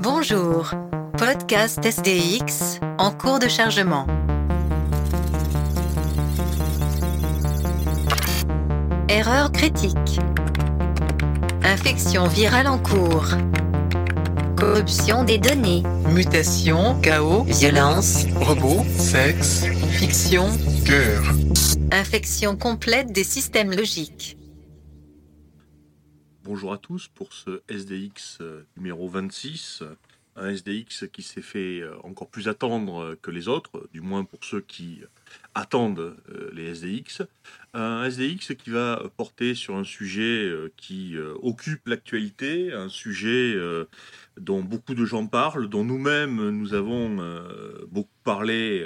Bonjour, podcast SDX en cours de chargement. Erreur critique. Infection virale en cours. Corruption des données. Mutation, chaos, Violence. robot, sexe, Fiction. guerre. Infection complète des systèmes logiques. Bonjour à tous pour ce SDX euh, numéro 26, un SDX qui s'est fait euh, encore plus attendre euh, que les autres, du moins pour ceux qui attendent euh, les SDX. Un SDX qui va porter sur un sujet qui occupe l'actualité, un sujet dont beaucoup de gens parlent, dont nous-mêmes nous avons beaucoup parlé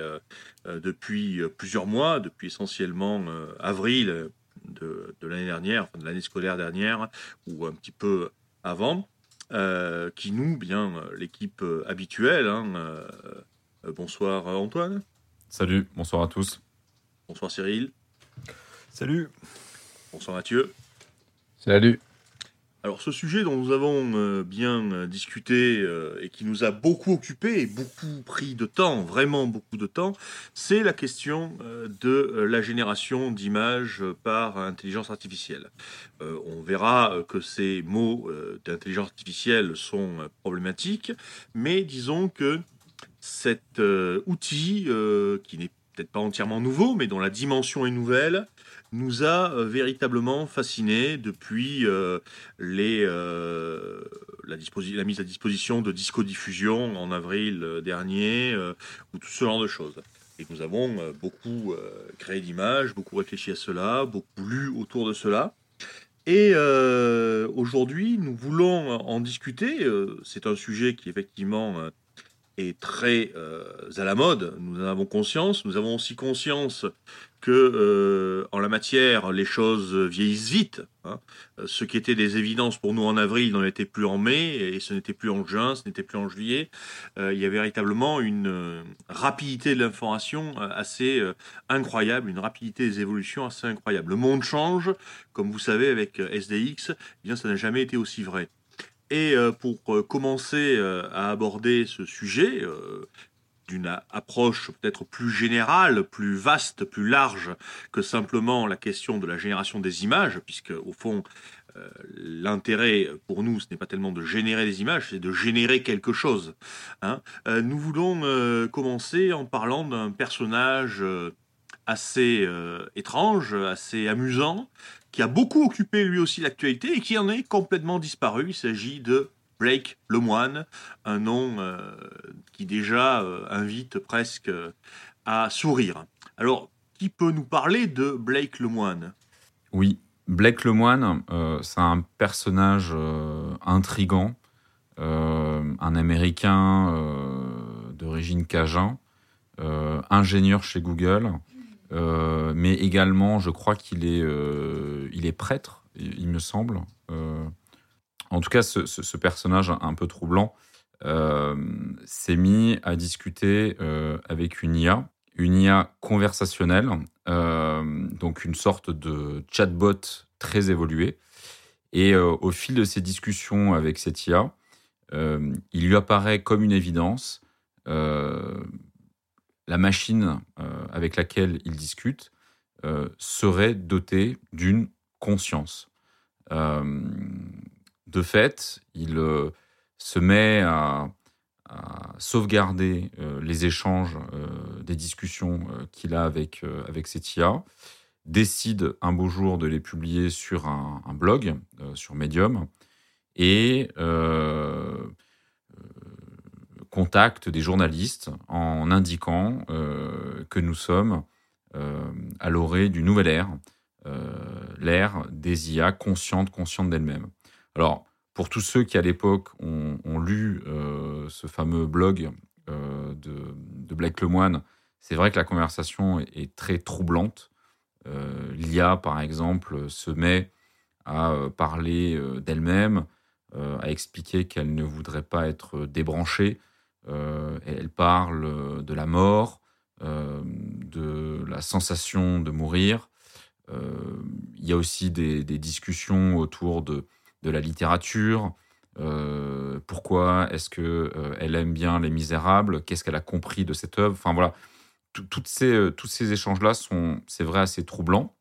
depuis plusieurs mois, depuis essentiellement avril de, l'année dernière, de l'année scolaire dernière, ou un petit peu avant, euh, qui nous, bien euh, l'équipe euh, habituelle, hein, euh, bonsoir Antoine, Salut, bonsoir à tous. bonsoir Cyril, Salut. bonsoir Mathieu. Salut. Alors ce sujet dont nous avons euh, bien euh, discuté euh, et qui nous a beaucoup occupé et beaucoup pris de temps, vraiment beaucoup de temps, c'est la question de la génération d'images par intelligence artificielle. On verra que ces mots d'intelligence artificielle sont problématiques, mais disons que cet outil, qui n'est peut-être pas entièrement nouveau, mais dont la dimension est nouvelle, nous a euh, véritablement fascinés depuis euh, euh, la, mise à disposition de discodiffusion en avril dernier, ou tout ce genre de choses. Et nous avons beaucoup créé d'images, beaucoup réfléchi à cela, beaucoup lu autour de cela. Et aujourd'hui, nous voulons en discuter. C'est un sujet qui effectivement est très à la mode. Nous en avons conscience. Nous avons aussi conscience que euh, en la matière, les choses vieillissent vite. hein. Euh, Ce qui était des évidences pour nous en avril n'en était plus en mai, et ce n'était plus en juin, ce n'était plus en juillet. Euh, il y a véritablement une rapidité de l'information assez incroyable, une rapidité des évolutions assez incroyable. Le monde change, comme vous savez, avec SDX, eh bien, ça n'a jamais été aussi vrai. Et pour commencer à aborder ce sujet, d'une approche peut-être plus générale, plus vaste, plus large que simplement la question de la génération des images, puisque au fond, euh, l'intérêt pour nous, ce n'est pas tellement de générer des images, c'est de générer quelque chose. hein. Euh, nous voulons euh, commencer en parlant d'un personnage assez étrange, assez amusant, qui a beaucoup occupé lui aussi l'actualité et qui en est complètement disparu. Il s'agit de Blake Lemoine, un nom euh, qui déjà euh, invite presque euh, à sourire. Alors, qui peut nous parler de Blake Lemoine? Oui, Blake Lemoine, c'est un personnage intrigant, un Américain d'origine cajun, ingénieur chez Google, mais également, je crois qu'il est, il est prêtre, il me semble. En tout cas, ce, personnage un peu troublant euh, s'est mis à discuter euh, avec une IA, une IA conversationnelle, euh, donc une sorte de chatbot très évolué. Et au fil de ces discussions avec cette IA, il lui apparaît comme une évidence la machine avec laquelle il discute serait dotée d'une conscience. De fait, il euh, se met à, sauvegarder euh, les échanges, euh, des discussions qu'il a avec, avec cette IA, décide un beau jour de les publier sur un, blog, sur Medium, et contacte des journalistes en indiquant que nous sommes à l'orée d'une nouvelle ère, l'ère des IA conscientes, conscientes d'elles-mêmes. Alors, pour tous ceux qui à l'époque ont, lu euh, ce fameux blog euh, de, de Blake Lemoine, c'est vrai que la conversation est, très troublante. Euh, L'IA, par exemple, se met à parler d'elle-même, à expliquer qu'elle ne voudrait pas être débranchée. Elle parle de la mort, de la sensation de mourir, il y a aussi des, discussions autour de, de la littérature. pourquoi est-ce que elle aime bien Les Misérables Qu'est-ce qu'elle a compris de cette œuvre Enfin voilà, toutes ces, tous ces échanges-là sont, c'est vrai, assez troublants.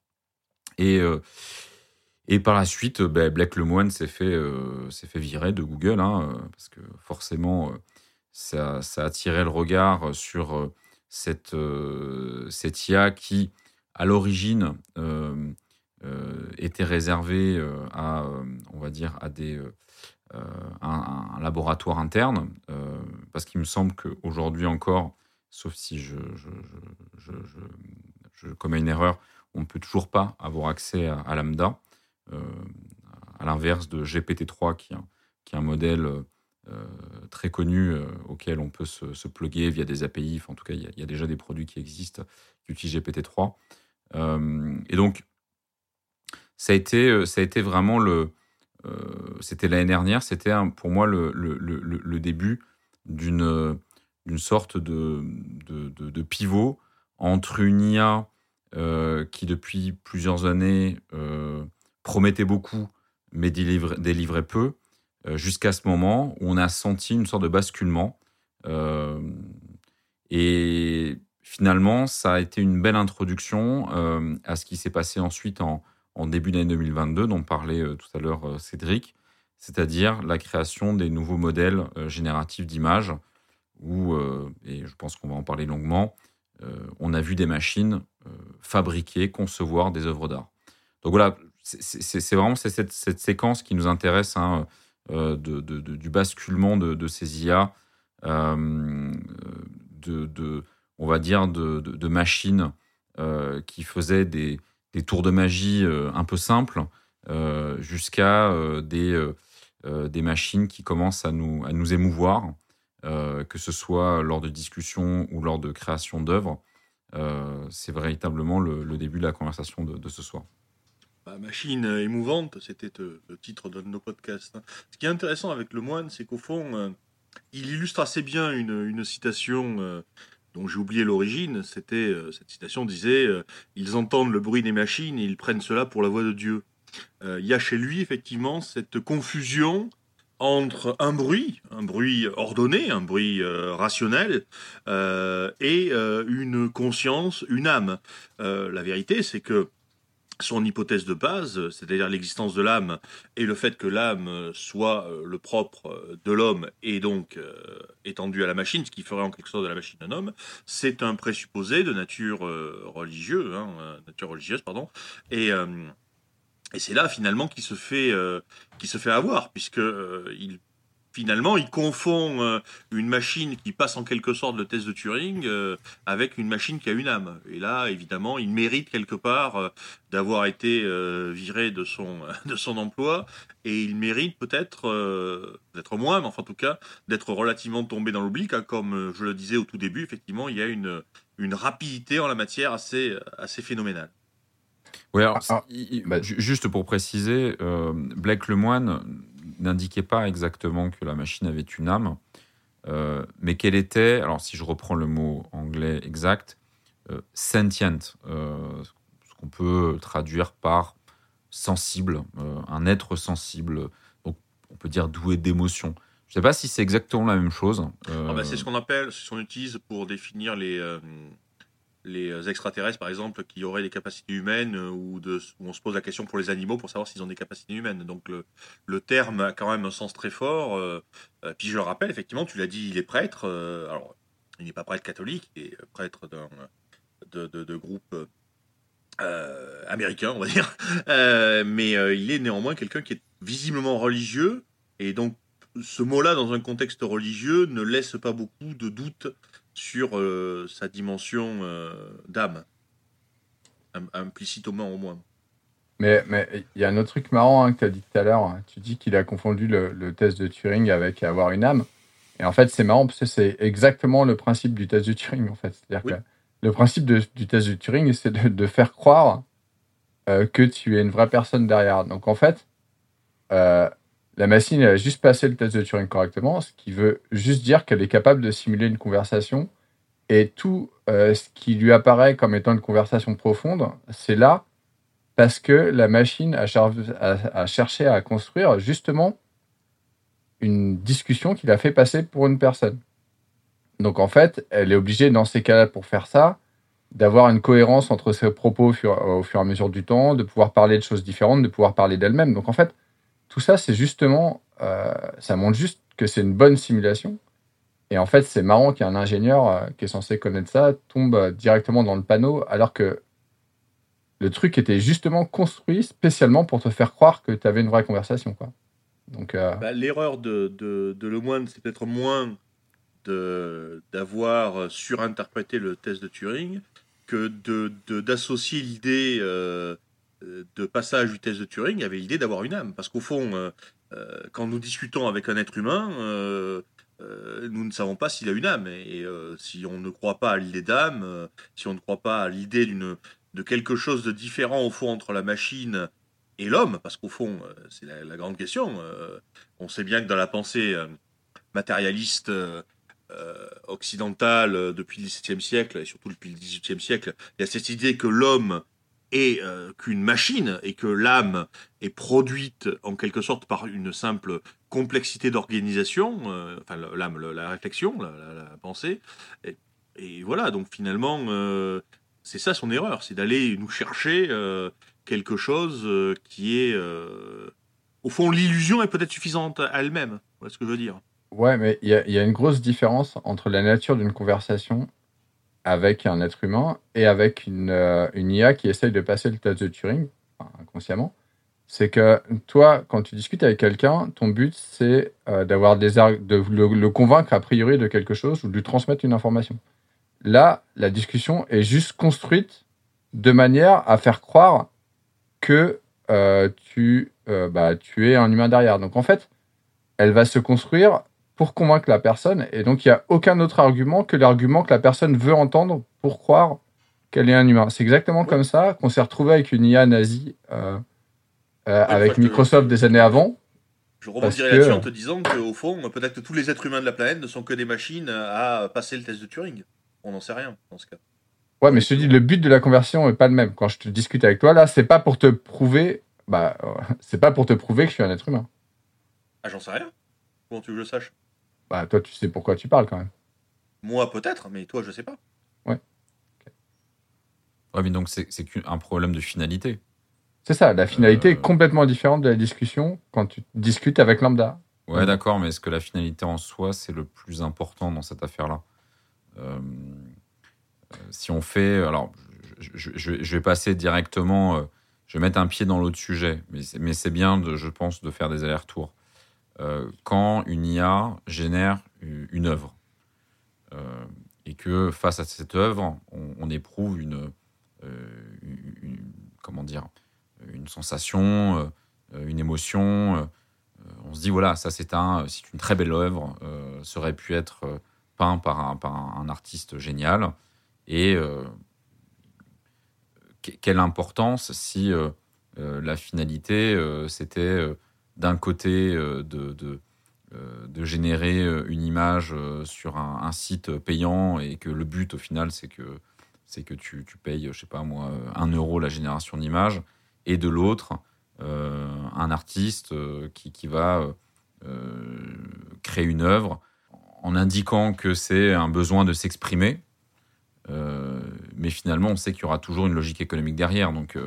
Et, et par la suite, ben, Black Lemoine s'est fait, fait virer de Google, hein, parce que forcément, ça, ça, a attiré le regard sur cette, cette IA qui, à l'origine, était réservée à, on va dire, à des, un, laboratoire interne, parce qu'il me semble qu'aujourd'hui encore, sauf si je, je, commets une erreur, on ne peut toujours pas avoir accès à, Lambda, à l'inverse de GPT-3 qui, qui est un modèle euh, très connu euh, auquel on peut se, plugger via des API. en tout cas, il y, a déjà des produits qui existent qui utilisent GPT-3. Euh, et donc, ça a été, ça a été vraiment le. c'était l'année dernière, c'était pour moi le, début d'une d'une sorte de, pivot entre une IA qui, depuis plusieurs années, promettait beaucoup, mais délivrait peu, euh, jusqu'à ce moment où on a senti une sorte de basculement. Euh, et finalement, ça a été une belle introduction euh, à ce qui s'est passé ensuite en, début d'année 2022, dont parlait tout à l'heure Cédric, c'est-à-dire la création des nouveaux modèles génératifs d'images, où, et je pense qu'on va en parler longuement, on a vu des machines fabriquer, concevoir des œuvres d'art. Donc voilà, c'est vraiment cette, cette, séquence qui nous intéresse. Hein, euh, du basculement de, ces IA, euh, de, on va dire, de, machines euh, qui faisaient des, tours de magie un peu simples jusqu'à des, des machines qui commencent à nous, à nous émouvoir, que ce soit lors de discussions ou lors de création d'œuvres. c'est véritablement le, début de la conversation de ce soir machine émouvante, c'était euh, le titre de nos podcasts. Hein. Ce qui est intéressant avec le moine, c'est qu'au fond, euh, il illustre assez bien une, citation euh, j'ai oublié l'origine. C'était cette citation disait ils entendent le bruit des machines et ils prennent cela pour la voix de Dieu. Il y a chez lui effectivement cette confusion entre un bruit, un bruit ordonné, un bruit rationnel, et une conscience, une âme. la vérité, c'est que son hypothèse de base, c'est-à-dire l'existence de l'âme et le fait que l'âme soit euh, le propre euh, de l'homme et donc euh, étendu à la machine, ce qui ferait en quelque sorte de la machine un homme, c'est un présupposé de nature religieuse, hein, nature religieuse, pardon, et et c'est là finalement qui se fait qui se fait avoir puisque finalement, il confond euh, une machine qui passe en quelque sorte le test de Turing euh, avec une machine qui a une âme. Et là, évidemment, il mérite quelque part euh, d'avoir été viré de son, de son emploi et il mérite peut-être, d'être moins, mais enfin en tout cas, d'être relativement tombé dans l'oubli, car comme je le disais au tout début, effectivement, il y a une, une rapidité en la matière assez, assez phénoménale. Oui, alors, ah, ah, bah, juste pour préciser, Blake Lemoine n'indiquait pas exactement que la machine avait une âme, euh, mais qu'elle était, alors si je reprends le mot anglais exact, euh, sentient, euh, ce qu'on peut traduire par sensible, un être sensible, donc on peut dire doué d'émotion. Je ne sais pas si c'est exactement la même chose. Ah bah, c'est ce qu'on appelle, ce qu'on utilise pour définir les les euh, extraterrestres, par exemple, qui auraient des capacités humaines, euh, ou, on se pose la question pour les animaux pour savoir s'ils ont des capacités humaines. Donc le, terme a quand même un sens très fort. Euh, puis je le rappelle, effectivement, tu l'as dit, il est prêtre. alors, il n'est pas prêtre catholique, il est prêtre d'un de, groupe américain, on va dire. mais il est néanmoins quelqu'un qui est visiblement religieux. Et donc, ce mot-là, dans un contexte religieux, ne laisse pas beaucoup de doutes sur euh, sa dimension euh, d'âme, implicitement au moins. Mais il y a un autre truc marrant hein, que tu as dit tout à l'heure. Hein. Tu dis qu'il a confondu le, test de Turing avec avoir une âme. Et en fait, c'est marrant parce que c'est exactement le principe du test de Turing. En fait. C'est-à-dire que le principe du test de Turing, c'est de, faire croire euh, que tu es une vraie personne derrière. Donc en fait, la machine, a juste passé le test de Turing correctement, ce qui veut juste dire qu'elle est capable de simuler une conversation. Et tout euh, ce qui lui apparaît comme étant une conversation profonde, c'est là parce que la machine a, a- cherché à construire justement une discussion qu'il a fait passer pour une personne. Donc en fait, elle est obligée dans ces cas-là pour faire ça d'avoir une cohérence entre ses propos au fur, au fur et à mesure du temps, de pouvoir parler de choses différentes, de pouvoir parler d'elle-même. Donc en fait, tout ça, c'est justement, euh, ça montre juste que c'est une bonne simulation. Et en fait, c'est marrant qu'un ingénieur euh, qui est censé connaître ça tombe euh, directement dans le panneau, alors que le truc était justement construit spécialement pour te faire croire que tu avais une vraie conversation. Quoi. Donc, Bah, L'erreur de, de, de Lemoine, c'est peut-être moins de- d'avoir surinterprété le test de Turing que de- d'associer l'idée de passage test de Turing avec l'idée d'avoir une âme. Parce qu'au fond, euh, euh, quand nous discutons avec un être humain, euh, euh, nous ne savons pas s'il a une âme. Et euh, si on ne croit pas à l'idée d'âme, euh, si on ne croit pas à l'idée d'une de quelque chose de différent au fond entre la machine et l'homme, parce qu'au fond, euh, c'est la, la grande question. euh, on sait bien que dans la pensée euh, matérialiste euh, euh, occidentale euh, depuis le XVIIe siècle, et surtout depuis le XVIIIe siècle, il y a cette idée que l'homme est euh, qu'une machine et que l'âme est produite en quelque sorte par une simple complexité d'organisation, euh, enfin l'âme, la réflexion, la, pensée. Et, et voilà, donc finalement, euh, c'est ça son erreur, c'est d'aller nous chercher quelque chose qui est... au fond, l'illusion est peut-être suffisante elle-même. Voilà ce que je veux dire. ouais, mais il y, y a une grosse différence entre la nature d'une conversation avec un être humain et avec une, euh, IA qui essaye de passer le test de Turing, inconsciemment. C'est que toi, quand tu discutes avec quelqu'un, ton but, c'est euh, d'avoir des ar- de le, convaincre a priori de quelque chose ou de lui transmettre une information. Là, la discussion est juste construite de manière à faire croire que euh, bah, tu es un humain derrière. Donc en fait, elle va se construire pour convaincre la personne, et donc il n'y a aucun autre argument que l'argument que la personne veut entendre pour croire qu'elle est un humain. C'est exactement comme ça qu'on s'est retrouvé avec une IA nazie euh, euh, avec te- Microsoft des années avant. Je rebondirai que- là-dessus en te disant qu'au fond, peut-être que tous les êtres humains de la planète ne sont que des machines à passer le test de Turing. On n'en sait rien dans ce cas. Ouais, mais je te dis, le but de la conversion est pas le même. Quand je te discute avec toi, là, c'est pas pour te prouver, bah, euh, c'est pas pour te prouver que je suis un être humain. Ah, j'en sais rien. Comment tu veux que je sache? Bah, toi, tu sais pourquoi tu parles quand même. Moi, peut-être, mais toi, je sais pas. Ouais, mais donc c'est qu'un problème de finalité. C'est ça, la finalité Euh. est complètement différente de la discussion quand tu discutes avec lambda. Ouais, d'accord, mais est-ce que la finalité en soi, c'est le plus important dans cette affaire-là? Euh, euh, Si on fait. Alors, je, je- je- je vais passer directement. euh, je vais mettre un pied dans l'autre sujet, mais c'est mais c'est bien, de, je pense, de faire des allers-retours. Euh, quand une IA génère une œuvre, euh, et que face à cette œuvre, on, éprouve une, euh, une- comment dire, une sensation, une émotion. on se dit voilà, ça c'est un, c'est une très belle œuvre, ça aurait pu être peint par un, artiste génial. Et que- quelle importance si la finalité c'était d'un côté euh, de, de, euh, générer euh, une image sur un, site payant et que le but au final c'est que c'est que tu, tu payes, je sais pas moi, un euro la génération d'image, et de l'autre, un artiste qui, qui va créer une œuvre en indiquant que c'est un besoin de s'exprimer. Mais finalement, on sait qu'il y aura toujours une logique économique derrière. Donc,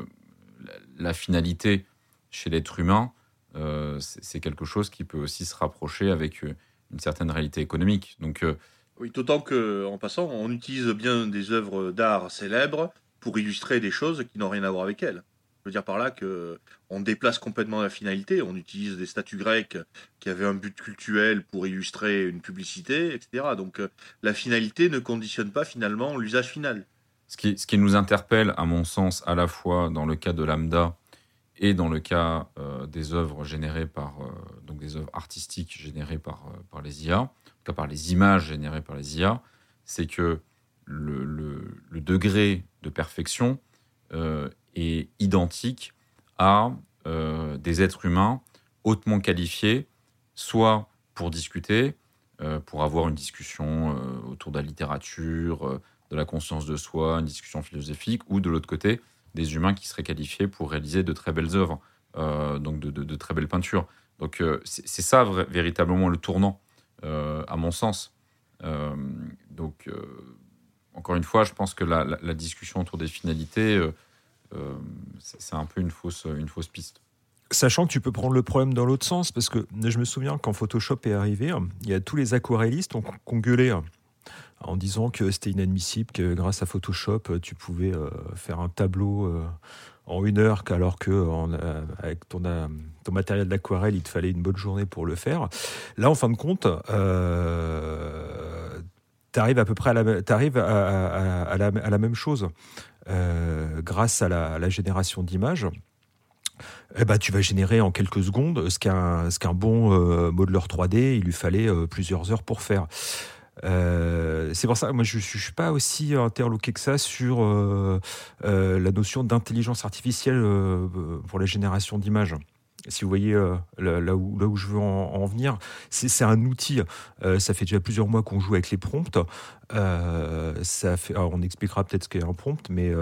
la, finalité chez l'être humain, c'est c'est quelque chose qui peut aussi se rapprocher avec euh, une certaine réalité économique. Donc, euh, Oui, d'autant que, en passant, on utilise bien des œuvres d'art célèbres pour illustrer des choses qui n'ont rien à voir avec elles. Je veux dire par là que on déplace complètement la finalité. On utilise des statues grecques qui avaient un but cultuel pour illustrer une publicité, etc. Donc euh, la finalité ne conditionne pas finalement l'usage final. Ce qui, ce qui nous interpelle, à mon sens, à la fois dans le cas de Lambda et dans le cas euh, des œuvres générées par, euh, donc des œuvres artistiques générées par, euh, par les IA, en tout cas par les images générées par les IA, c'est que le, le- le degré de perfection est identique à des êtres humains hautement qualifiés, soit pour discuter, pour avoir une discussion autour de la littérature, de la conscience de soi, une discussion philosophique, ou de l'autre côté, des humains qui seraient qualifiés pour réaliser de très belles œuvres, donc de, très belles peintures. Donc c'est ça véritablement le tournant, à mon sens. donc encore une fois, je pense que la, la discussion autour des finalités, c'est un peu une fausse, une fausse piste. Sachant que tu peux prendre le problème dans l'autre sens, parce que je me souviens quand Photoshop est arrivé, il y a tous les aquarellistes qui ont gueulé en disant que c'était inadmissible, que grâce à Photoshop, tu pouvais euh, faire un tableau euh, en une heure, alors que avec ton, ton matériel d'aquarelle, il te fallait une bonne journée pour le faire. Là, en fin de compte, euh, tu arrives à peu près à la, à, la, même chose grâce à la génération d'images eh ben, tu vas générer en quelques secondes ce qu'un bon euh, modeler 3D, il lui fallait euh, plusieurs heures pour faire. Euh, c'est pour ça, moi, je ne suis pas aussi interloqué que ça sur la notion d'intelligence artificielle pour la génération d'images. Si vous voyez là, où, je veux en, venir, c'est un outil. ça fait déjà plusieurs mois qu'on joue avec les prompts. on expliquera peut-être ce qu'est un prompt, mais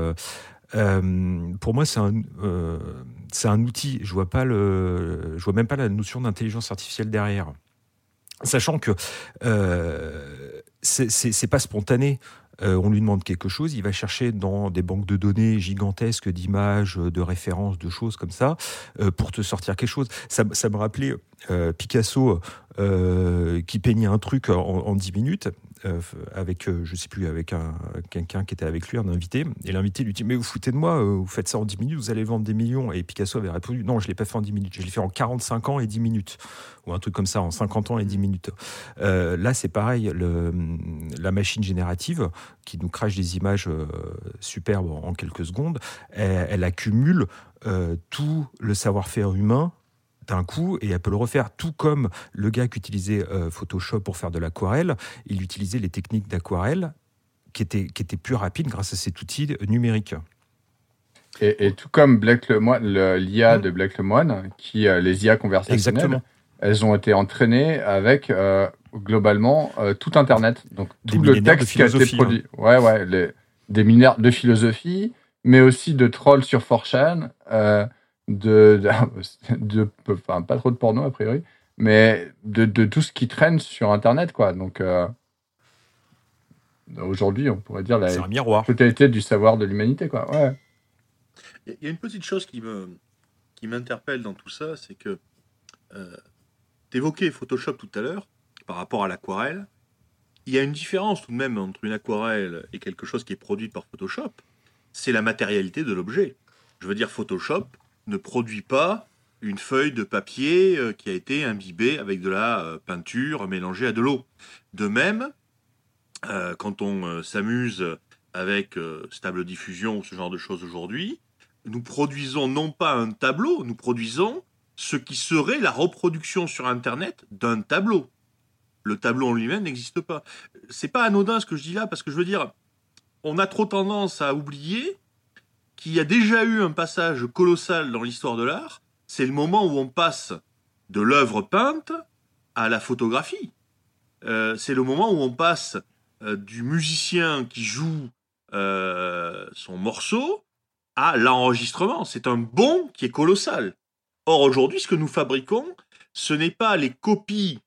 euh, pour moi, c'est un, euh, un outil. Je vois vois même pas la notion d'intelligence artificielle derrière. Sachant que euh, c'est pas spontané. Euh, on lui demande quelque chose, il va chercher dans des banques de données gigantesques d'images, de références, de choses comme ça, euh, pour te sortir quelque chose. Ça, ça me rappelait euh, qui peignait un truc en, en 10 minutes. avec, je sais plus, avec un, quelqu'un qui était avec lui, un invité. Et l'invité lui dit Mais vous foutez de moi, vous faites ça en 10 minutes, vous allez vendre des millions. Et Picasso avait répondu Non, je ne l'ai pas fait en 10 minutes, je l'ai fait en 45 ans et 10 minutes. Ou un truc comme ça, en 50 ans et 10 minutes. là, c'est pareil, la machine générative, qui nous crache des images euh, superbes en quelques secondes, elle, accumule euh, tout le savoir-faire humain d'un coup et elle peut le refaire tout comme le gars qui utilisait euh, Photoshop pour faire de l'aquarelle, il utilisait les techniques d'aquarelle qui étaient, qui étaient plus rapides grâce à cet outil numérique. Et, tout comme Black l'IA de Black Lemoine, qui les IA conversationnelles, elles ont été entraînées avec globalement euh, tout Internet. Donc tout le texte qui a été produit. Hein. Ouais, ouais, les, des mineurs de philosophie, mais aussi de trolls sur 4chan, de, de, enfin, pas trop de porno a priori, mais de, de, tout ce qui traîne sur Internet, quoi. Donc euh, aujourd'hui, on pourrait dire la totalité du savoir de l'humanité, quoi. Ouais. Il y a une petite chose qui me qui m'interpelle dans tout ça, c'est que euh, tu évoquais Photoshop tout à l'heure par rapport à l'aquarelle, il y a une différence tout de même entre une aquarelle et quelque chose qui est produit par Photoshop, c'est la matérialité de l'objet. Je veux dire, Photoshop ne produit pas une feuille de papier euh, qui a été imbibée avec de la euh, peinture mélangée à de l'eau. De même, euh, quand on s'amuse avec stable diffusion ou ce genre de choses aujourd'hui, nous produisons non pas un tableau, nous produisons ce qui serait la reproduction sur Internet d'un tableau le tableau en lui-même n'existe pas. C'est pas anodin ce que je dis là, parce que je veux dire, on a trop tendance à oublier qu'il y a déjà eu un passage colossal dans l'histoire de l'art. C'est le moment où on passe de l'œuvre peinte à la photographie. Euh, c'est le moment où on passe euh, du musicien qui joue euh, son morceau à l'enregistrement. C'est un bond qui est colossal. Or, aujourd'hui, ce que nous fabriquons, ce n'est pas les copies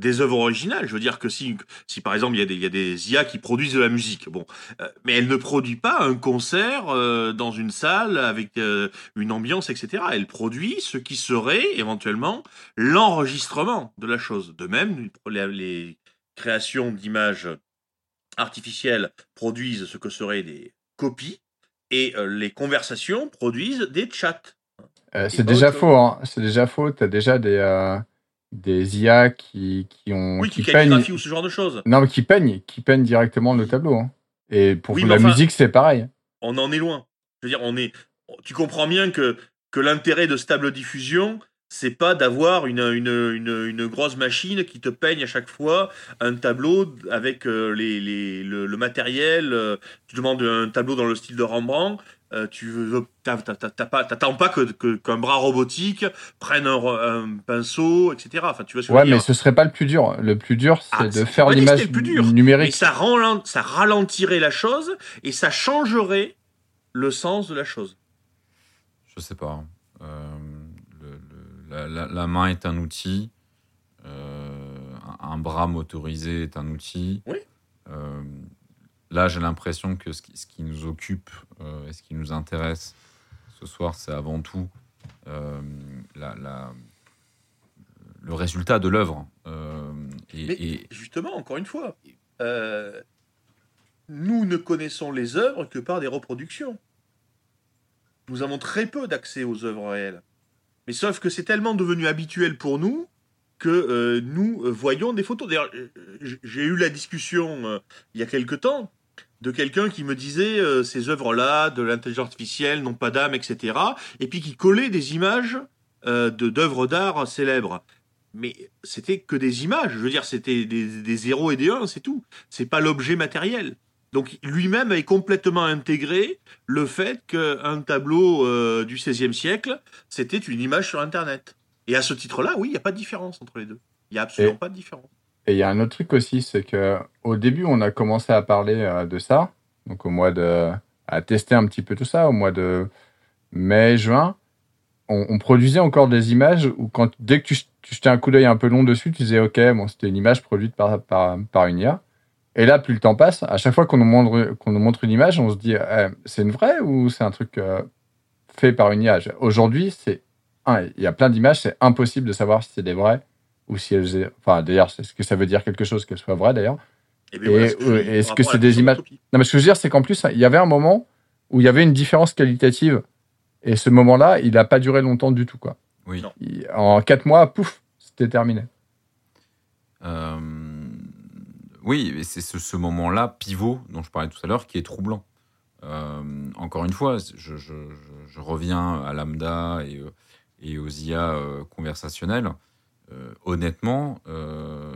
des œuvres originales. Je veux dire que si, si par exemple il y, a des, il y a des IA qui produisent de la musique, bon, euh, mais elle ne produit pas un concert euh, dans une salle avec euh, une ambiance, etc. Elle produit ce qui serait éventuellement l'enregistrement de la chose. De même, les, les créations d'images artificielles produisent ce que seraient des copies et les conversations produisent des chats. c'est déjà faux, hein. c'est déjà faux. Tu as déjà des des IA qui, qui ont. Oui, qui, qui peignent. ou ce genre de choses. Non, mais qui peignent, qui peignent directement le tableau. Hein. Et pour la musique, c'est pareil. On en est loin. Je veux dire, on est. Tu comprends bien que, que l'intérêt de stable diffusion, c'est pas d'avoir une, une, une, une, grosse machine qui te peigne à chaque fois un tableau avec euh, les, les, le, matériel. Euh, tu demandes un tableau dans le style de Rembrandt euh, tu veux, t'attends pas que qu'un bras robotique prenne un, pinceau, etc. Enfin, tu ouais, mais ce serait pas le plus dur. Le plus dur, c'est ah, de faire l'image numérique. ça, ça ralentirait la chose et ça changerait le sens de la chose. Je sais pas. Euh, le- le- la, la- la main est un outil. euh, un, un bras motorisé est un outil. Oui. Là, j'ai l'impression que ce qui, ce qui nous occupe euh, et ce qui nous intéresse ce soir, c'est avant tout euh, la- la- le résultat de l'œuvre. Euh, et- Mais- et, Justement, encore une fois, nous ne connaissons les œuvres que par des reproductions. Nous avons très peu d'accès aux œuvres réelles. Mais sauf que c'est tellement devenu habituel pour nous que euh, nous voyons des photos. D'ailleurs, j'ai eu la discussion euh, il y a quelque temps de quelqu'un qui me disait euh, ces œuvres-là, de l'intelligence artificielle, n'ont pas d'âme, etc. Et puis qui collait des images euh, de d'œuvres d'art célèbres. Mais c'était que des images. Je veux dire, c'était des, des zéros et des uns, c'est tout. C'est pas l'objet matériel. Donc lui-même avait complètement intégré le fait qu'un tableau euh, du XVIe siècle, c'était une image sur Internet. Et à ce titre-là, oui, il n'y a pas de différence entre les deux. Il n'y a absolument Et- pas de différence. Et il y a un autre truc aussi, c'est que au début, on a commencé à parler euh, de ça, donc au mois de, à tester un petit peu tout ça, au mois de mai, juin. On, produisait encore des images où quand dès que tu, jetais un coup d'œil un peu long dessus, tu disais ok, bon, c'était une image produite par, par, par une IA. Et là, plus le temps passe, à chaque fois qu'on nous montre qu'on nous montre une image, on se dit eh, c'est une vraie ou c'est un truc euh, fait par une IA. Aujourd'hui, c'est il y a plein d'images, c'est impossible de savoir si c'est des vraies ou si elles. Enfin, d'ailleurs, c'est ce que ça veut dire quelque chose qu'elles soient vraies d'ailleurs. Et, Et, que je dis est-ce que c'est des images-. Non, mais ce que je veux dire, c'est qu'en plus, il y avait un moment où il y avait une différence qualitative. Et ce moment-là, il n'a pas duré longtemps du tout. Quoi. oui. Non. Il- en quatre mois, pouf, c'était terminé. Euh, oui, et c'est ce, ce moment-là, pivot, dont je parlais tout à l'heure, qui est troublant. Euh, encore une fois, je, je- je- je reviens à Lambda et, et aux IA euh, conversationnelles. Euh, honnêtement, euh,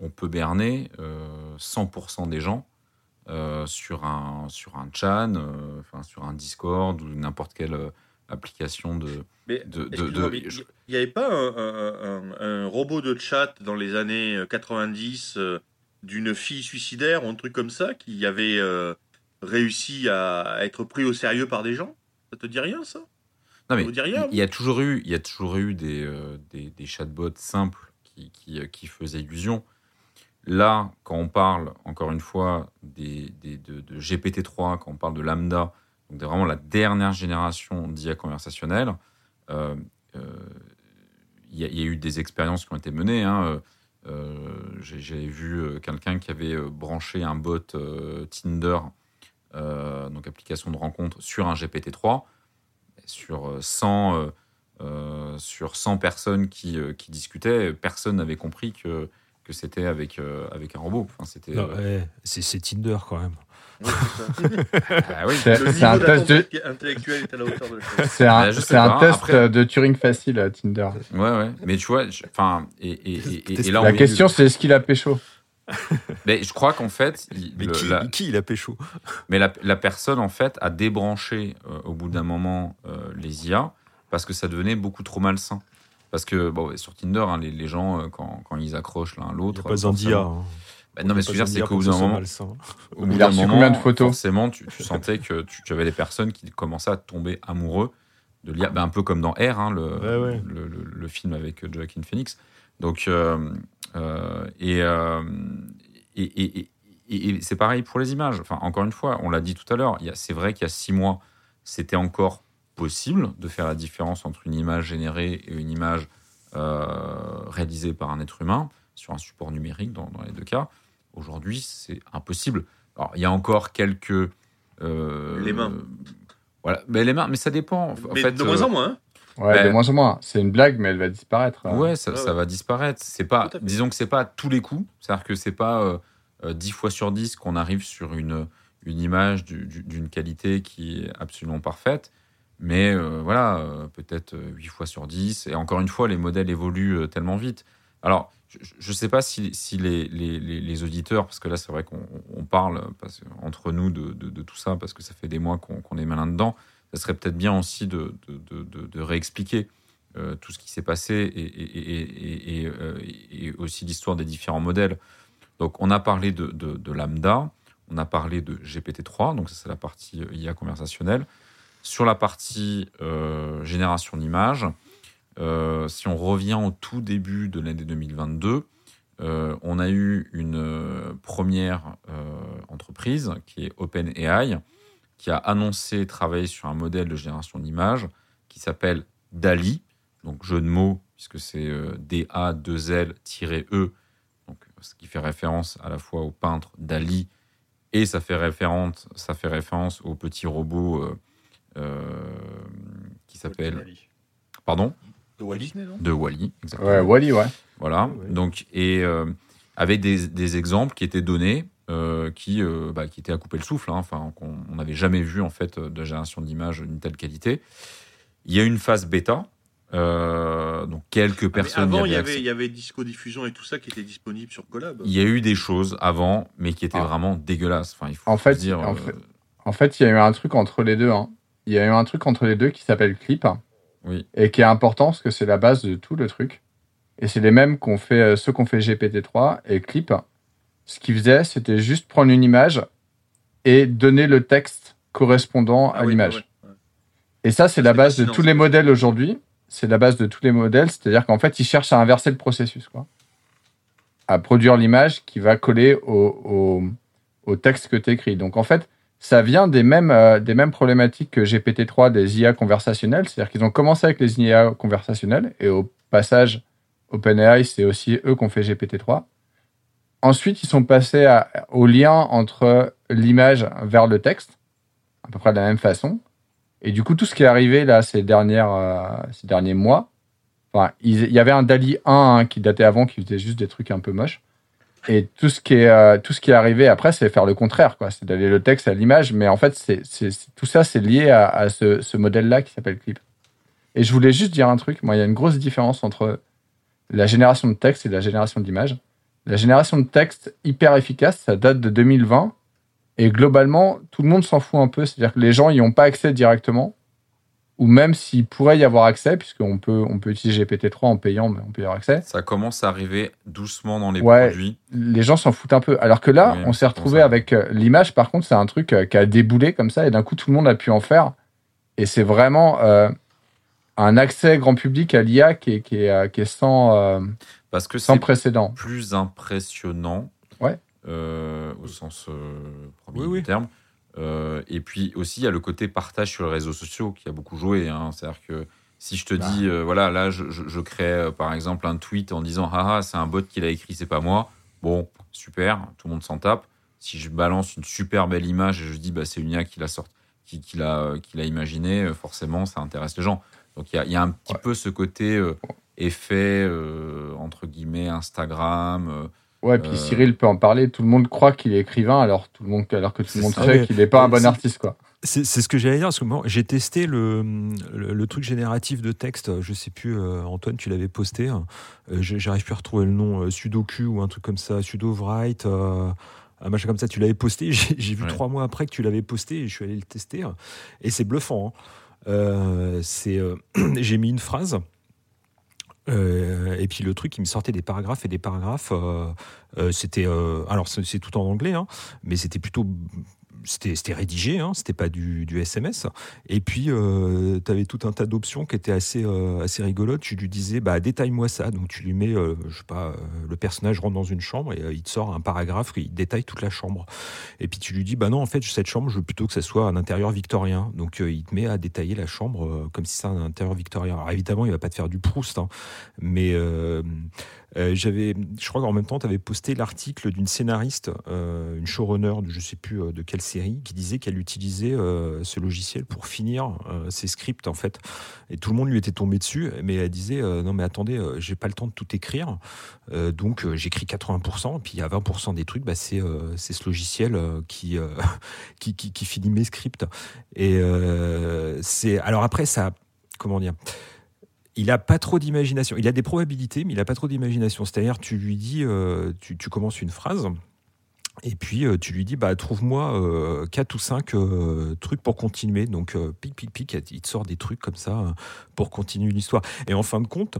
on peut berner euh, 100% des gens euh, sur, un, sur un chan, euh, enfin, sur un Discord ou n'importe quelle euh, application de, Mais de, de- excuse-moi, de- mais je- il n'y avait pas un, un- un- un robot de chat dans les années 90 euh, d'une fille suicidaire ou un truc comme ça qui avait euh, réussi à, à être pris au sérieux par des gens? Ça te dit rien, ça? Non, mais il y a toujours eu, il y a toujours eu des, euh, des, des chatbots simples qui, qui, euh, qui faisaient illusion. Là, quand on parle, encore une fois, des, des- de, de GPT-3, quand on parle de Lambda, donc vraiment la dernière génération d'IA conversationnelle, euh, euh, il y, a- il y a eu des expériences qui ont été menées. hein. J'ai vu quelqu'un qui avait branché un bot Tinder, donc application de rencontre, sur un GPT-3 sur euh, 100, euh, euh, sur 100 personnes qui, euh, qui discutaient, personne n'avait compris que, que c'était avec, euh, avec un robot. Enfin, c'était, Non, euh, ouais, c'est c'est Tinder quand même. Oui, ah oui. C'est un test de, d'attente intellectuel est à la hauteur de la chose. c'est un, Bah, je sais c'est un pas, test après- de Turing facile à Tinder. Ouais, ouais. Mais tu vois, je- enfin, et, et, et- et- et là, on La est- question, c'est est-ce qu'il a pécho? Mais je crois qu'en fait, il- Mais le- qui, la, qui il a pécho mais la, la personne, en fait, a débranché euh, au bout d'un moment euh, les IA parce que ça devenait beaucoup trop malsain. Parce que bon, sur Tinder, hein, les, les gens, euh, quand, quand ils accrochent l'un l'autre. a pas Zandia. forcément- hein. Bah, non, mais ce que je veux dire, c'est qu'au bout d'un moment, au bout d'un moment, combien de photos forcément, tu, tu sentais que tu, tu avais des personnes qui commençaient à tomber amoureux de l'IA, Ben, un peu comme dans R, hein, le, Ouais, ouais. Le, le- le film avec Joaquin Phoenix. Donc, euh, et, euh, et, c'est pareil pour les images. Enfin, encore une fois, on l'a dit tout à l'heure, c'est vrai qu'il y a six mois, c'était encore possible de faire la différence entre une image générée et une image euh, réalisée par un être humain sur un support numérique dans, dans les deux cas. Aujourd'hui, c'est impossible. Alors, il y a encore quelques. euh, Les mains. Voilà, mais les mains, mais ça dépend. En Mais fait, de moins euh, en moins. Hein. Ouais, Ben- de moins en moins. C'est une blague, mais elle va disparaître. Ouais, ça, Ouais, ça ouais. va disparaître. C'est pas, disons que c'est pas à tous les coups. C'est-à-dire que c'est pas euh, euh, 10 fois sur 10 qu'on arrive sur une, une image du- du- d'une qualité qui est absolument parfaite. Mais euh, voilà, euh, peut-être euh, 8 fois sur 10. Et encore une fois, les modèles évoluent euh, tellement vite. Alors, je ne sais pas si, si les, les- les- les auditeurs, parce que là, c'est vrai qu'on on parle parce, entre nous de, de- de tout ça, parce que ça fait des mois qu'on qu'on est malin dedans, ça serait peut-être bien aussi de, réexpliquer euh, tout ce qui s'est passé euh, et aussi l'histoire des différents modèles. Donc, on a parlé de, Lambda, on a parlé de GPT-3, donc ça c'est la partie euh, IA conversationnelle. sur la partie génération d'images, si on revient au tout début de l'année 2022, euh, on a eu une première entreprise qui est OpenAI, qui a annoncé travailler sur un modèle de génération d'images qui s'appelle DALI, donc jeu de mots, puisque c'est euh, D-A-2-L-E, donc, ce qui fait référence à la fois au peintre Dali et ça fait référence, ça fait référence au petit robot euh, euh, qui s'appelle. Pardon De Wally, exactement. Ouais, Wally, ouais. Voilà. Ouais, ouais. Donc, et euh, avec des, des exemples qui étaient donnés, euh, qui, euh, bah, qui étaient à couper le souffle, hein, enfin, on n'avait jamais vu en fait de génération d'images d'une telle qualité. Il y a une phase bêta, euh, donc quelques Ah, mais personnes. avant, y il y, avait, accès. il y avait Disco Diffusion et tout ça qui était disponible sur Collab. Il y a eu des choses avant, mais qui étaient Ah. vraiment dégueulasses. Enfin, il faut En fait, dire. en euh, fait- En fait, il y a eu un truc entre les deux. hein. Il y a eu un truc entre les deux qui s'appelle Clip. Oui. Et qui est important parce que c'est la base de tout le truc. Et c'est les mêmes qu'on fait, euh, ceux qu'on fait GPT-3 et Clip. Ce qu'ils faisaient, c'était juste prendre une image et donner le texte correspondant Ah à oui, l'image. ouais. Et ça, c'est la base de tous les modèles aujourd'hui. C'est la base de tous les modèles. C'est-à-dire qu'en fait, ils cherchent à inverser le processus, quoi. À produire l'image qui va coller au, au, au texte que tu écris. Donc, en fait, ça vient des mêmes, euh, des mêmes problématiques que GPT-3 des IA conversationnelles. C'est-à-dire qu'ils ont commencé avec les IA conversationnelles et au passage, OpenAI, c'est aussi eux qui ont fait GPT-3. Ensuite, ils sont passés au lien entre l'image vers le texte, à peu près de la même façon. Et du coup, tout ce qui est arrivé là ces, dernières, euh, ces derniers mois, enfin, il y avait un DALI 1 hein, qui datait avant, qui faisait juste des trucs un peu moches. Et tout ce qui est, euh, tout ce qui est arrivé après, c'est faire le contraire, quoi. C'est d'aller le texte à l'image. Mais en fait, c'est, tout ça, c'est lié à, ce, ce modèle-là qui s'appelle Clip. Et je voulais juste dire un truc. Moi, il y a une grosse différence entre la génération de texte et la génération d'images. La génération de texte hyper efficace, ça date de 2020. Et globalement, tout le monde s'en fout un peu. C'est-à-dire que les gens n'y ont pas accès directement. Ou même s'il pourrait y avoir accès, puisqu'on peut, on peut utiliser GPT-3 en payant, mais on peut y avoir accès. Ça commence à arriver doucement dans les Ouais. produits. Les gens s'en foutent un peu. Alors que là, Oui, on s'est retrouvé ça. avec euh, l'image. Par contre, c'est un truc euh, qui a déboulé comme ça. Et d'un coup, tout le monde a pu en faire. Et c'est vraiment euh, un accès grand public à l'IA qui est, qui est, euh, qui est sans, euh, Parce que sans c'est précédent. plus impressionnant, Ouais. euh, au sens euh, premier Oui, du oui. terme. Euh, et puis aussi, il y a le côté partage sur les réseaux sociaux qui a beaucoup joué. hein. C'est-à-dire que si je te Bah. dis, euh, voilà, là, je, je- je crée euh, par exemple un tweet en disant, haha, c'est un bot qui l'a écrit, c'est pas moi. Bon, super, tout le monde s'en tape. Si je balance une super belle image et je dis, bah, c'est une IA qui l'a sorti, qui, qui l'a, qui l'a imaginé, forcément, ça intéresse les gens. Donc il y a, il y a un petit Ouais. peu ce côté euh, effet euh, entre guillemets Instagram. euh, Ouais, puis Euh, Cyril peut en parler. Tout le monde croit qu'il est écrivain, alors, tout le monde, alors que tout le monde sait Ouais. qu'il n'est pas un bon artiste, quoi. C'est c'est ce que j'allais dire, parce que moi, j'ai testé le, le, le truc génératif de texte. Je sais plus, euh, Antoine, tu l'avais posté. Euh, je- J'arrive plus à retrouver le nom, euh, Sudoku ou un truc comme ça, Sudowrite, euh, un machin comme ça. Tu l'avais posté. J'ai j'ai vu Ouais. trois mois après que tu l'avais posté et je suis allé le tester. Et c'est bluffant. hein. Euh, c'est, euh, j'ai mis une phrase. euh, et puis le truc, il me sortait des paragraphes et des paragraphes. c'était, alors c'est c'est tout en anglais, hein, mais c'était plutôt c'était rédigé, hein, c'était pas du, SMS. Et puis, euh, tu avais tout un tas d'options qui étaient assez, euh, assez rigolotes. Tu lui disais, bah, détaille-moi ça. Donc, tu lui mets, euh, je sais pas, le personnage rentre dans une chambre et il te sort un paragraphe qui détaille toute la chambre. Et puis, tu lui dis, bah non, en fait, cette chambre, je veux plutôt que ça soit un intérieur victorien. Donc, il te met à détailler la chambre comme si c'était un intérieur victorien. Alors, évidemment, il va pas te faire du Proust, hein, mais euh, j'avais, je crois qu'en même temps, tu avais posté l'article d'une scénariste, euh, une showrunner de je sais plus euh, de quelle série, qui disait qu'elle utilisait ce logiciel pour finir ses scripts en fait. Et tout le monde lui était tombé dessus, mais elle disait non mais attendez, j'ai pas le temps de tout écrire, donc j'écris 80%, et puis il y a 20% des trucs, bah, c'est c'est ce logiciel qui, qui, qui qui finit mes scripts. Et c'est alors après ça, comment dire il a pas trop d'imagination. Il a des probabilités, mais il a pas trop d'imagination. C'est-à-dire, tu lui dis, euh, tu, commences une phrase, et puis euh, tu lui dis, bah trouve-moi euh, quatre ou cinq euh, trucs pour continuer. Donc pic pic pic, il te sort des trucs comme ça euh, pour continuer l'histoire. Et en fin de compte,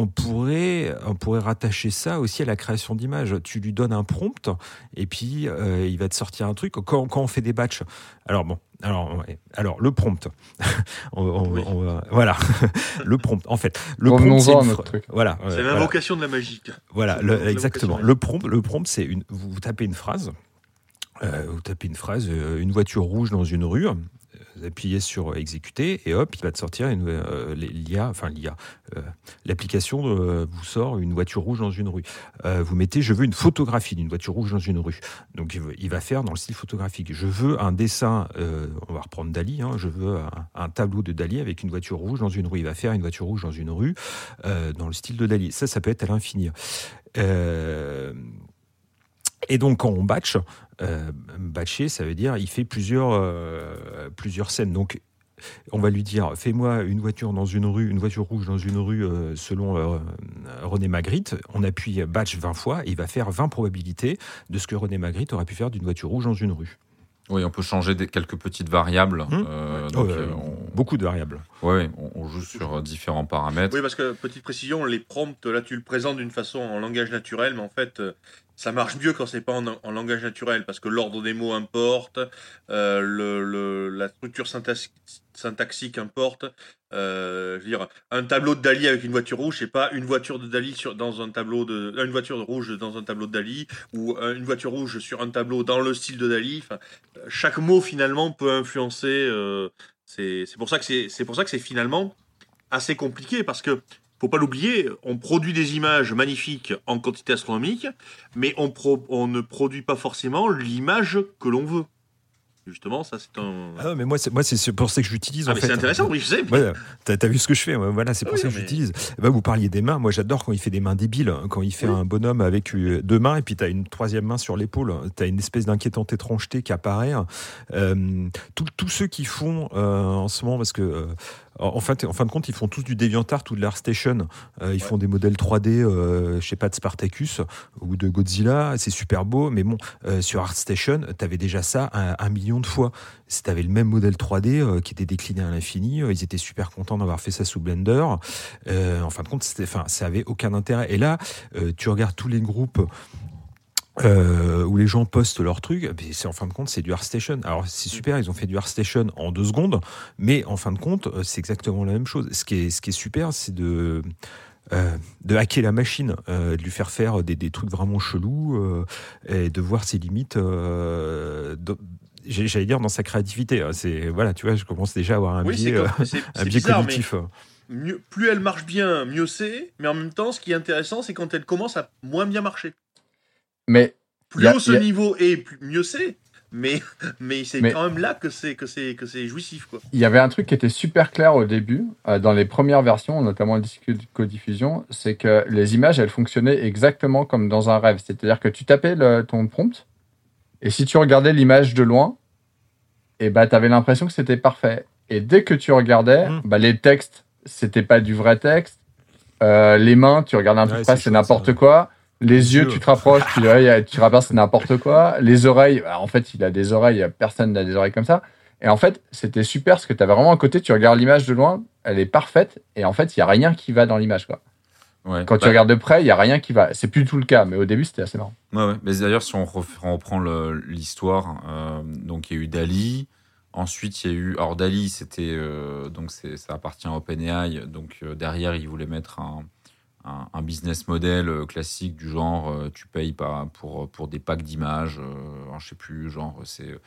on pourrait, on pourrait rattacher ça aussi à la création d'images. Tu lui donnes un prompt et puis euh, il va te sortir un truc. Quand, quand on fait des batchs, alors bon, alors, alors le prompt, On- on- Oui. on va- voilà, le prompt. En fait, le prompt, c'est une truc. Voilà, euh, C'est voilà. l'invocation de la magie. Voilà, le- l'invocation. exactement. Le prompt, le prompt, c'est une. Vous, vous tapez une phrase. euh, vous tapez une phrase, euh, une voiture rouge dans une rue. Euh, Vous appuyez sur exécuter et hop, il va te sortir une euh, l'IA, enfin l'IA, euh, l'application euh, vous sort une voiture rouge dans une rue. Euh, vous mettez, je veux une photographie d'une voiture rouge dans une rue. Donc il va- faire dans le style photographique. Je veux un dessin, euh, on va reprendre Dali. hein, je veux un, tableau de Dali avec une voiture rouge dans une rue. Il va faire une voiture rouge dans une rue euh, dans le style de Dali. Ça, ça peut être à l'infini. Euh, et donc quand on batch, euh, batcher, ça veut dire il fait plusieurs, euh, plusieurs scènes. Donc on va lui dire fais-moi une voiture dans une rue, une voiture rouge dans une rue euh, selon euh, René Magritte. On appuie batch 20 fois et il va faire 20 probabilités de ce que René Magritte aurait pu faire d'une voiture rouge dans une rue. Oui, on peut changer des, quelques petites variables. Hum. euh, Oh, donc, euh, euh, on, Beaucoup de variables. ouais, on, on joue sur euh, différents paramètres. Oui, parce que, petite précision, les prompts, là, tu le présentes d'une façon en langage naturel, mais en fait, euh, ça marche mieux quand c'est pas en, langage naturel, parce que l'ordre des mots importe, euh, la structure syntax- syntaxique importe. Euh, je veux dire, un tableau de Dali avec une voiture rouge, c'est pas une voiture de Dali sur, dans un tableau de, euh, une voiture rouge dans un tableau de Dali, ou une voiture rouge sur un tableau dans le style de Dali. Chaque mot finalement peut influencer. euh, c'est pour ça que c'est pour ça que c'est finalement assez compliqué parce que faut pas l'oublier, on produit des images magnifiques en quantité astronomique, mais on, on ne produit pas forcément l'image que l'on veut. Justement, ça c'est un. Ah, mais moi, c'est moi, c'est pour ça que j'utilise. Ah, en mais fait. c'est intéressant, oui, je sais. Ouais, t'as as vu ce que je fais, voilà, c'est pour Oui, ça que mais- j'utilise. Eh ben, vous parliez des mains, moi j'adore quand il fait des mains débiles, hein, quand il fait Oui. un bonhomme avec euh, deux mains et puis t'as une troisième main sur l'épaule, t'as une espèce d'inquiétante étrangeté qui apparaît. Euh, tout- tous ceux qui font euh, en ce moment, parce que euh, en, fait, en fin de compte, ils font tous du DeviantArt ou de l'ArtStation. Euh, ils font des modèles 3D, euh, je sais pas, de Spartacus ou de Godzilla, c'est super beau, mais bon, euh, sur ArtStation, t'avais déjà ça un, un million de fois. Si t'avais le même modèle 3D euh, qui était décliné à l'infini, euh, ils étaient super contents d'avoir fait ça sous Blender. Euh, en fin de compte, enfin, ça avait aucun intérêt. Et là, tu regardes tous les groupes. où les gens postent leurs trucs, eh ben, c'est en fin de compte c'est du ArtStation. Alors c'est super, ils ont fait du ArtStation en deux secondes, mais en fin de compte c'est exactement la même chose. Ce qui est, ce qui est super, c'est de de hacker la machine, de lui faire faire des, des trucs vraiment chelous et de voir ses limites. J'allais dire dans sa créativité. hein. C'est voilà, tu vois, je commence déjà à avoir un Oui, biais, euh, comme- un biais bizarre, cognitif. mieux- plus elle marche bien, mieux c'est. Mais en même temps, ce qui est intéressant, c'est quand elle commence à moins bien marcher. Mais Plus a- haut ce a- niveau est, plus mieux c'est. Mais, mais c'est quand même là que c'est que c'est que c'est jouissif quoi. il y avait un truc qui était super clair au début, euh, dans les premières versions, notamment la codiffusion, c'est que les images, elles fonctionnaient exactement comme dans un rêve. C'est-à-dire que tu tapais le- ton prompt, et si tu regardais l'image de loin, et bah, tu avais l'impression que c'était parfait. Et dès que tu regardais, Mm. bah, les textes, c'était pas du vrai texte. Euh, les mains, tu regardes un peu Ouais, près, c'est n'importe quoi. Les Les yeux, yeux. tu te rapproches, tu, tu te rapproches, c'est n'importe quoi. Les oreilles, bah, en fait, il a des oreilles, personne n'a des oreilles comme ça. Et en fait, c'était super parce que tu avais vraiment un côté, tu regardes l'image de loin, elle est parfaite, et en fait, il y a rien qui va dans l'image. quoi. Ouais. Quand tu Bah, regardes de près, il y a rien qui va. C'est plus tout le cas, mais au début, c'était assez marrant. Ouais, ouais. Mais d'ailleurs, si on, reprend l'histoire, euh, donc il y a eu Dali. Ensuite, il y a eu. Alors, Dali, c'était. euh, donc, ça appartient à OpenAI. Donc, euh, derrière, ils voulaient mettre un, un, un business model classique du genre tu payes pas pour, pour des packs d'images. Alors, je sais plus, genre, c'est.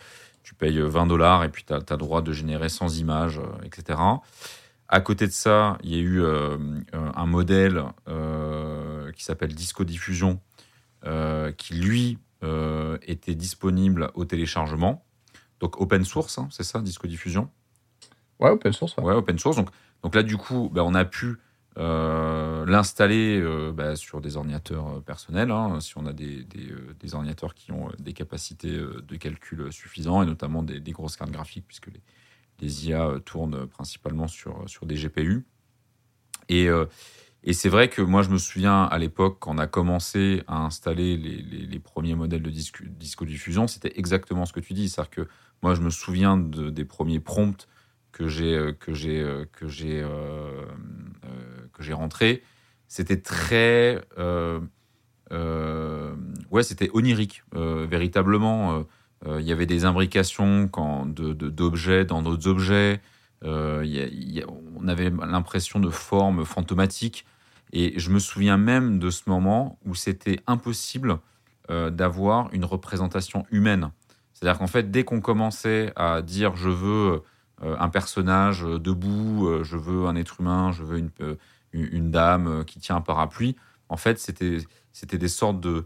Tu payes 20 dollars et puis tu as, le droit de générer 100 images, etc. À côté de ça, il y a eu euh, euh, un modèle euh, qui s'appelle Disco Diffusion, qui lui était disponible au téléchargement. Donc open source, hein, c'est ça, Disco Diffusion Ouais, open source. ouais. Ouais, open source. Donc, donc là, du coup, ben, on a pu euh, l'installer euh, ben, sur des ordinateurs personnels, hein, si on a des, des, des ordinateurs qui ont des capacités de calcul suffisantes, et notamment des, des grosses cartes graphiques, puisque les, les IA euh, tournent principalement sur, sur des GPU. Et, euh, et c'est vrai que moi, je me souviens à l'époque, quand on a commencé à installer les, les- premiers modèles de disque, disco diffusion, c'était exactement ce que tu dis. C'est-à-dire que moi, je me souviens de- des premiers prompts que j'ai euh, que j'ai euh, que j'ai euh, euh, que j'ai rentrés. c'était très. euh, euh, ouais, c'était onirique, euh, véritablement. Euh, Il y avait des imbrications quand, de- d'objets dans d'autres objets. Euh, on avait l'impression de formes fantomatiques. Et je me souviens même de ce moment où c'était impossible euh, d'avoir une représentation humaine. C'est-à-dire qu'en fait, dès qu'on commençait à dire je veux un personnage debout, je veux un être humain, je veux une, une, dame qui tient un parapluie, en fait, c'était c'était des sortes de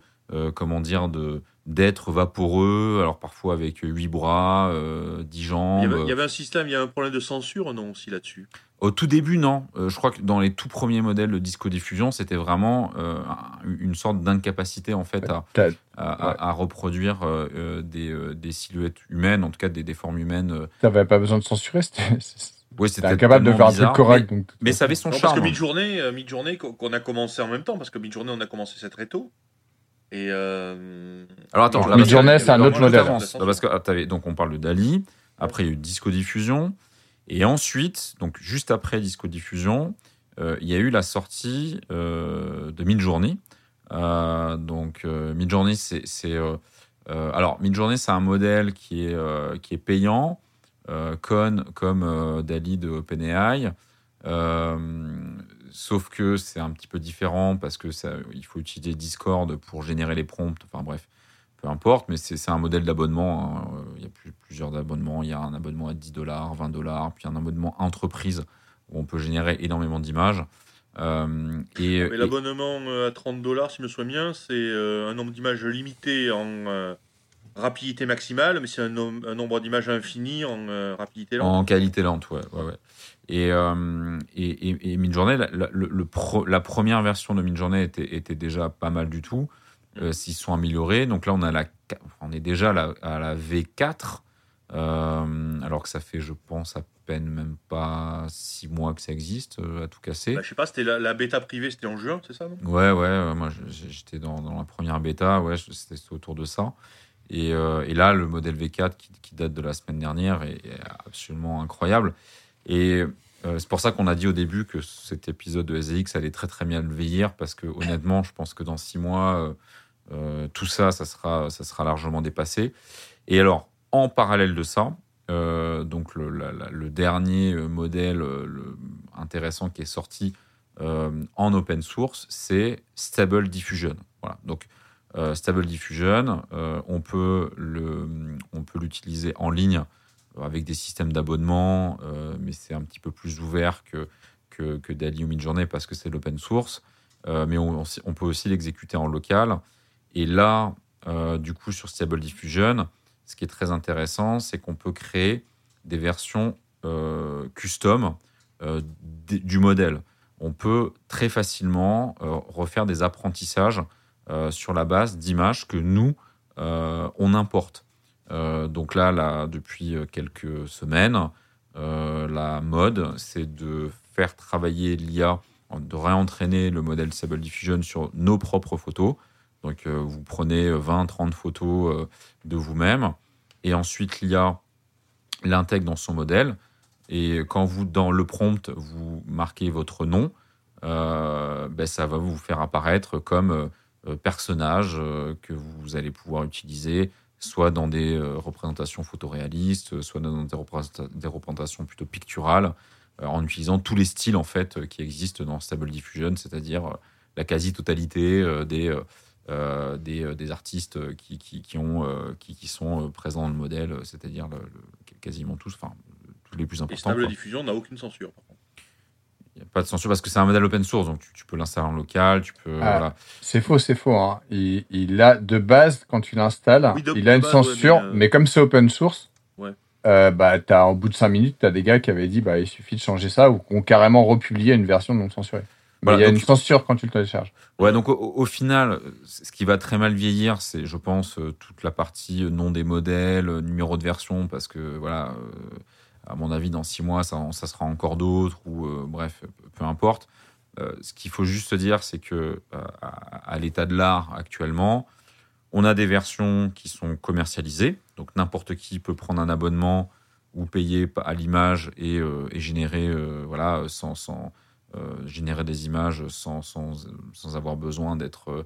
comment dire de d'êtres vaporeux, alors parfois avec huit bras, euh, dix Il jambes. y, avait, il y avait un système, il y a un problème de censure, non, aussi là-dessus? Au tout début, non. Euh, je crois que dans les tout premiers modèles de disco-diffusion, c'était vraiment euh, un- une sorte d'incapacité en fait à, à, à- à reproduire euh, des, euh, des silhouettes humaines, en tout cas des, des formes humaines. euh. T'avais pas besoin de censurer, c'était- t'es c'était incapable de faire un bizarre, truc correct. Mais, donc, mais ça avait son Non, parce charme. que Mid-Journée, Mid-Journée, qu'on qu'on a commencé en même temps, parce que Mid-Journée, on a commencé ça très tôt. Et. Euh... Alors attends, que- Mid-Journée, c'est un autre modèle. Parce que, ah, donc on parle de Dali, après il y a eu Disco Diffusion, et ensuite, donc juste après Disco Diffusion, euh, il y a eu la sortie euh, de Midjourney. Euh, donc Midjourney, c'est, alors Midjourney, c'est un modèle qui est qui est payant, con, comme Dali de OpenAI. Euh, sauf que c'est un petit peu différent parce que ça, il faut utiliser Discord pour générer les prompts. Enfin bref, peu importe, mais c'est un modèle d'abonnement. hein. Euh, Il y a plus- plusieurs abonnements. Il y a un abonnement à 10 dollars, 20 dollars, puis un abonnement entreprise où on peut générer énormément d'images. Euh, et, Mais et- l'abonnement euh, à 30 dollars, si je me souviens bien, c'est euh, un nombre d'images limité en rapidité maximale, mais c'est un, nom- un nombre d'images infini en euh, rapidité lente. En qualité lente, ouais. ouais, ouais. Et, euh, et, et, et Midjourney, la, la- le- le pro- la première version de Midjourney était, était déjà pas mal du tout. Euh, S'ils sont améliorés. Donc là, on, a la, on est déjà à la, à la V4, euh, alors que ça fait, je pense, à peine même pas six mois que ça existe, euh, à tout casser. Bah, je sais pas, c'était la, bêta privée, c'était en juin, c'est ça non? Ouais, ouais, euh, moi j'étais dans, dans la première bêta, ouais, c'était autour de ça. Et, et là, le modèle V4 qui, qui date de la semaine dernière est absolument incroyable. Et euh, c'est pour ça qu'on a dit au début que cet épisode de SZX allait très très bien le vieillir, parce que honnêtement, je pense que dans six mois, euh, euh, tout ça, ça sera, ça sera largement dépassé. Et alors, en parallèle de ça, donc le, dernier modèle le- intéressant qui est sorti en open source, c'est Stable Diffusion. Donc, Stable Diffusion, on peut l'utiliser en ligne avec des systèmes d'abonnement, euh, mais c'est un petit peu plus ouvert que que, que Dali ou Midjourney parce que c'est l'open source. Euh, mais on, peut aussi l'exécuter en local. Et là, euh, du coup, sur Stable Diffusion, ce qui est très intéressant, c'est qu'on peut créer des versions euh, custom euh, du modèle. On peut très facilement euh, refaire des apprentissages euh, sur la base d'images que nous, euh, on importe. Euh, donc là, là, depuis quelques semaines, euh, la mode, c'est de faire travailler l'IA, de réentraîner le modèle Stable Diffusion sur nos propres photos. Donc euh, vous prenez 20-30 photos euh, de vous-même, et ensuite l'IA l'intègre dans son modèle. Et quand vous, dans le prompt, vous marquez votre nom, euh, ben, ça va vous faire apparaître comme euh, euh, personnage euh, que vous allez pouvoir utiliser, soit dans des euh, représentations photoréalistes, soit dans des, représenta- des représentations plutôt picturales, euh, en utilisant tous les styles en fait euh, qui existent dans Stable Diffusion, c'est-à-dire euh, la quasi-totalité euh, des, euh, euh, des, euh, des artistes euh, qui, qui, qui ont, euh, qui, qui sont euh, présents dans le modèle, euh, c'est-à-dire le- le- quasiment tous, enfin tous les plus Et importants. Stable quoi. Diffusion n'a aucune censure. par contre. Il n'y a pas de censure parce que c'est un modèle open source, donc tu, tu peux l'installer en local, tu peux. Ah. voilà. C'est faux, c'est faux. hein. Il, il a de base, quand tu l'installes, Oui, il a une base, censure, mais, mais, euh, comme c'est open source, Ouais. euh, bah, t'as, au bout de 5 minutes, tu as des gars qui avaient dit bah, il suffit de changer ça ou qui ont carrément republié une version non censurée. Voilà, il y a donc- une censure quand tu le télécharges. Ouais, donc au, au final, euh, ce qui va très mal vieillir, c'est, je pense, euh, toute la partie euh, nom des modèles, euh, numéro de version, parce que voilà, euh, à mon avis, dans six mois, ça, ça sera encore d'autres, ou euh, bref, peu importe. Euh, ce qu'il faut juste dire, c'est que euh, à, l'état de l'art actuellement, on a des versions qui sont commercialisées, donc n'importe qui peut prendre un abonnement ou payer à l'image et, et générer, voilà, sans, sans, générer des images sans, sans, sans avoir besoin d'être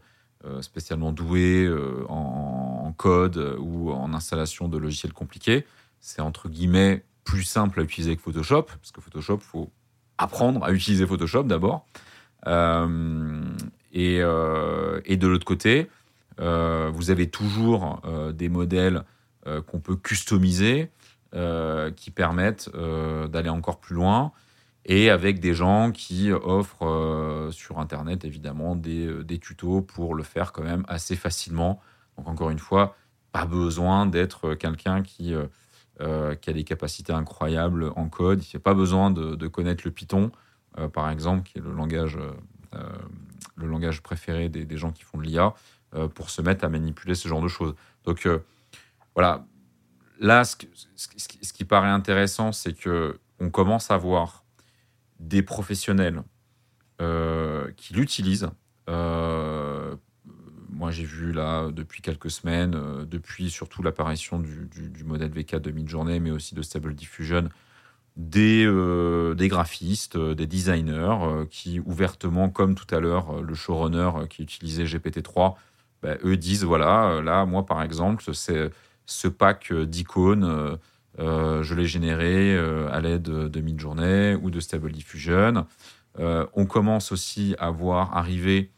spécialement doué en code ou en installation de logiciels compliqués. C'est entre guillemets plus simple à utiliser que Photoshop, parce que Photoshop, faut apprendre à utiliser Photoshop d'abord. Euh, et, euh, et de l'autre côté, euh, vous avez toujours des modèles qu'on peut customiser, qui permettent d'aller encore plus loin, et avec des gens qui offrent sur Internet, évidemment, des, des tutos pour le faire quand même assez facilement. Donc encore une fois, pas besoin d'être quelqu'un qui, euh, qui a des capacités incroyables en code. Il n'y a pas besoin de, connaître le Python, euh, par exemple, qui est le langage, euh, le langage préféré des, gens qui font de l'IA, pour se mettre à manipuler ce genre de choses. Donc voilà, là, ce, qui- paraît intéressant, c'est que on commence à voir des professionnels qui l'utilisent. Moi, j'ai vu là depuis quelques semaines, euh, depuis surtout l'apparition du, du- du modèle VK de Midjourney, mais aussi de Stable Diffusion, des, euh, graphistes, euh, des designers qui ouvertement, comme tout à l'heure, le showrunner qui utilisait GPT-3, ben, eux disent voilà, là, moi par exemple, c'est ce pack d'icônes, je l'ai généré à l'aide de Midjourney ou de Stable Diffusion. On commence aussi à voir arriver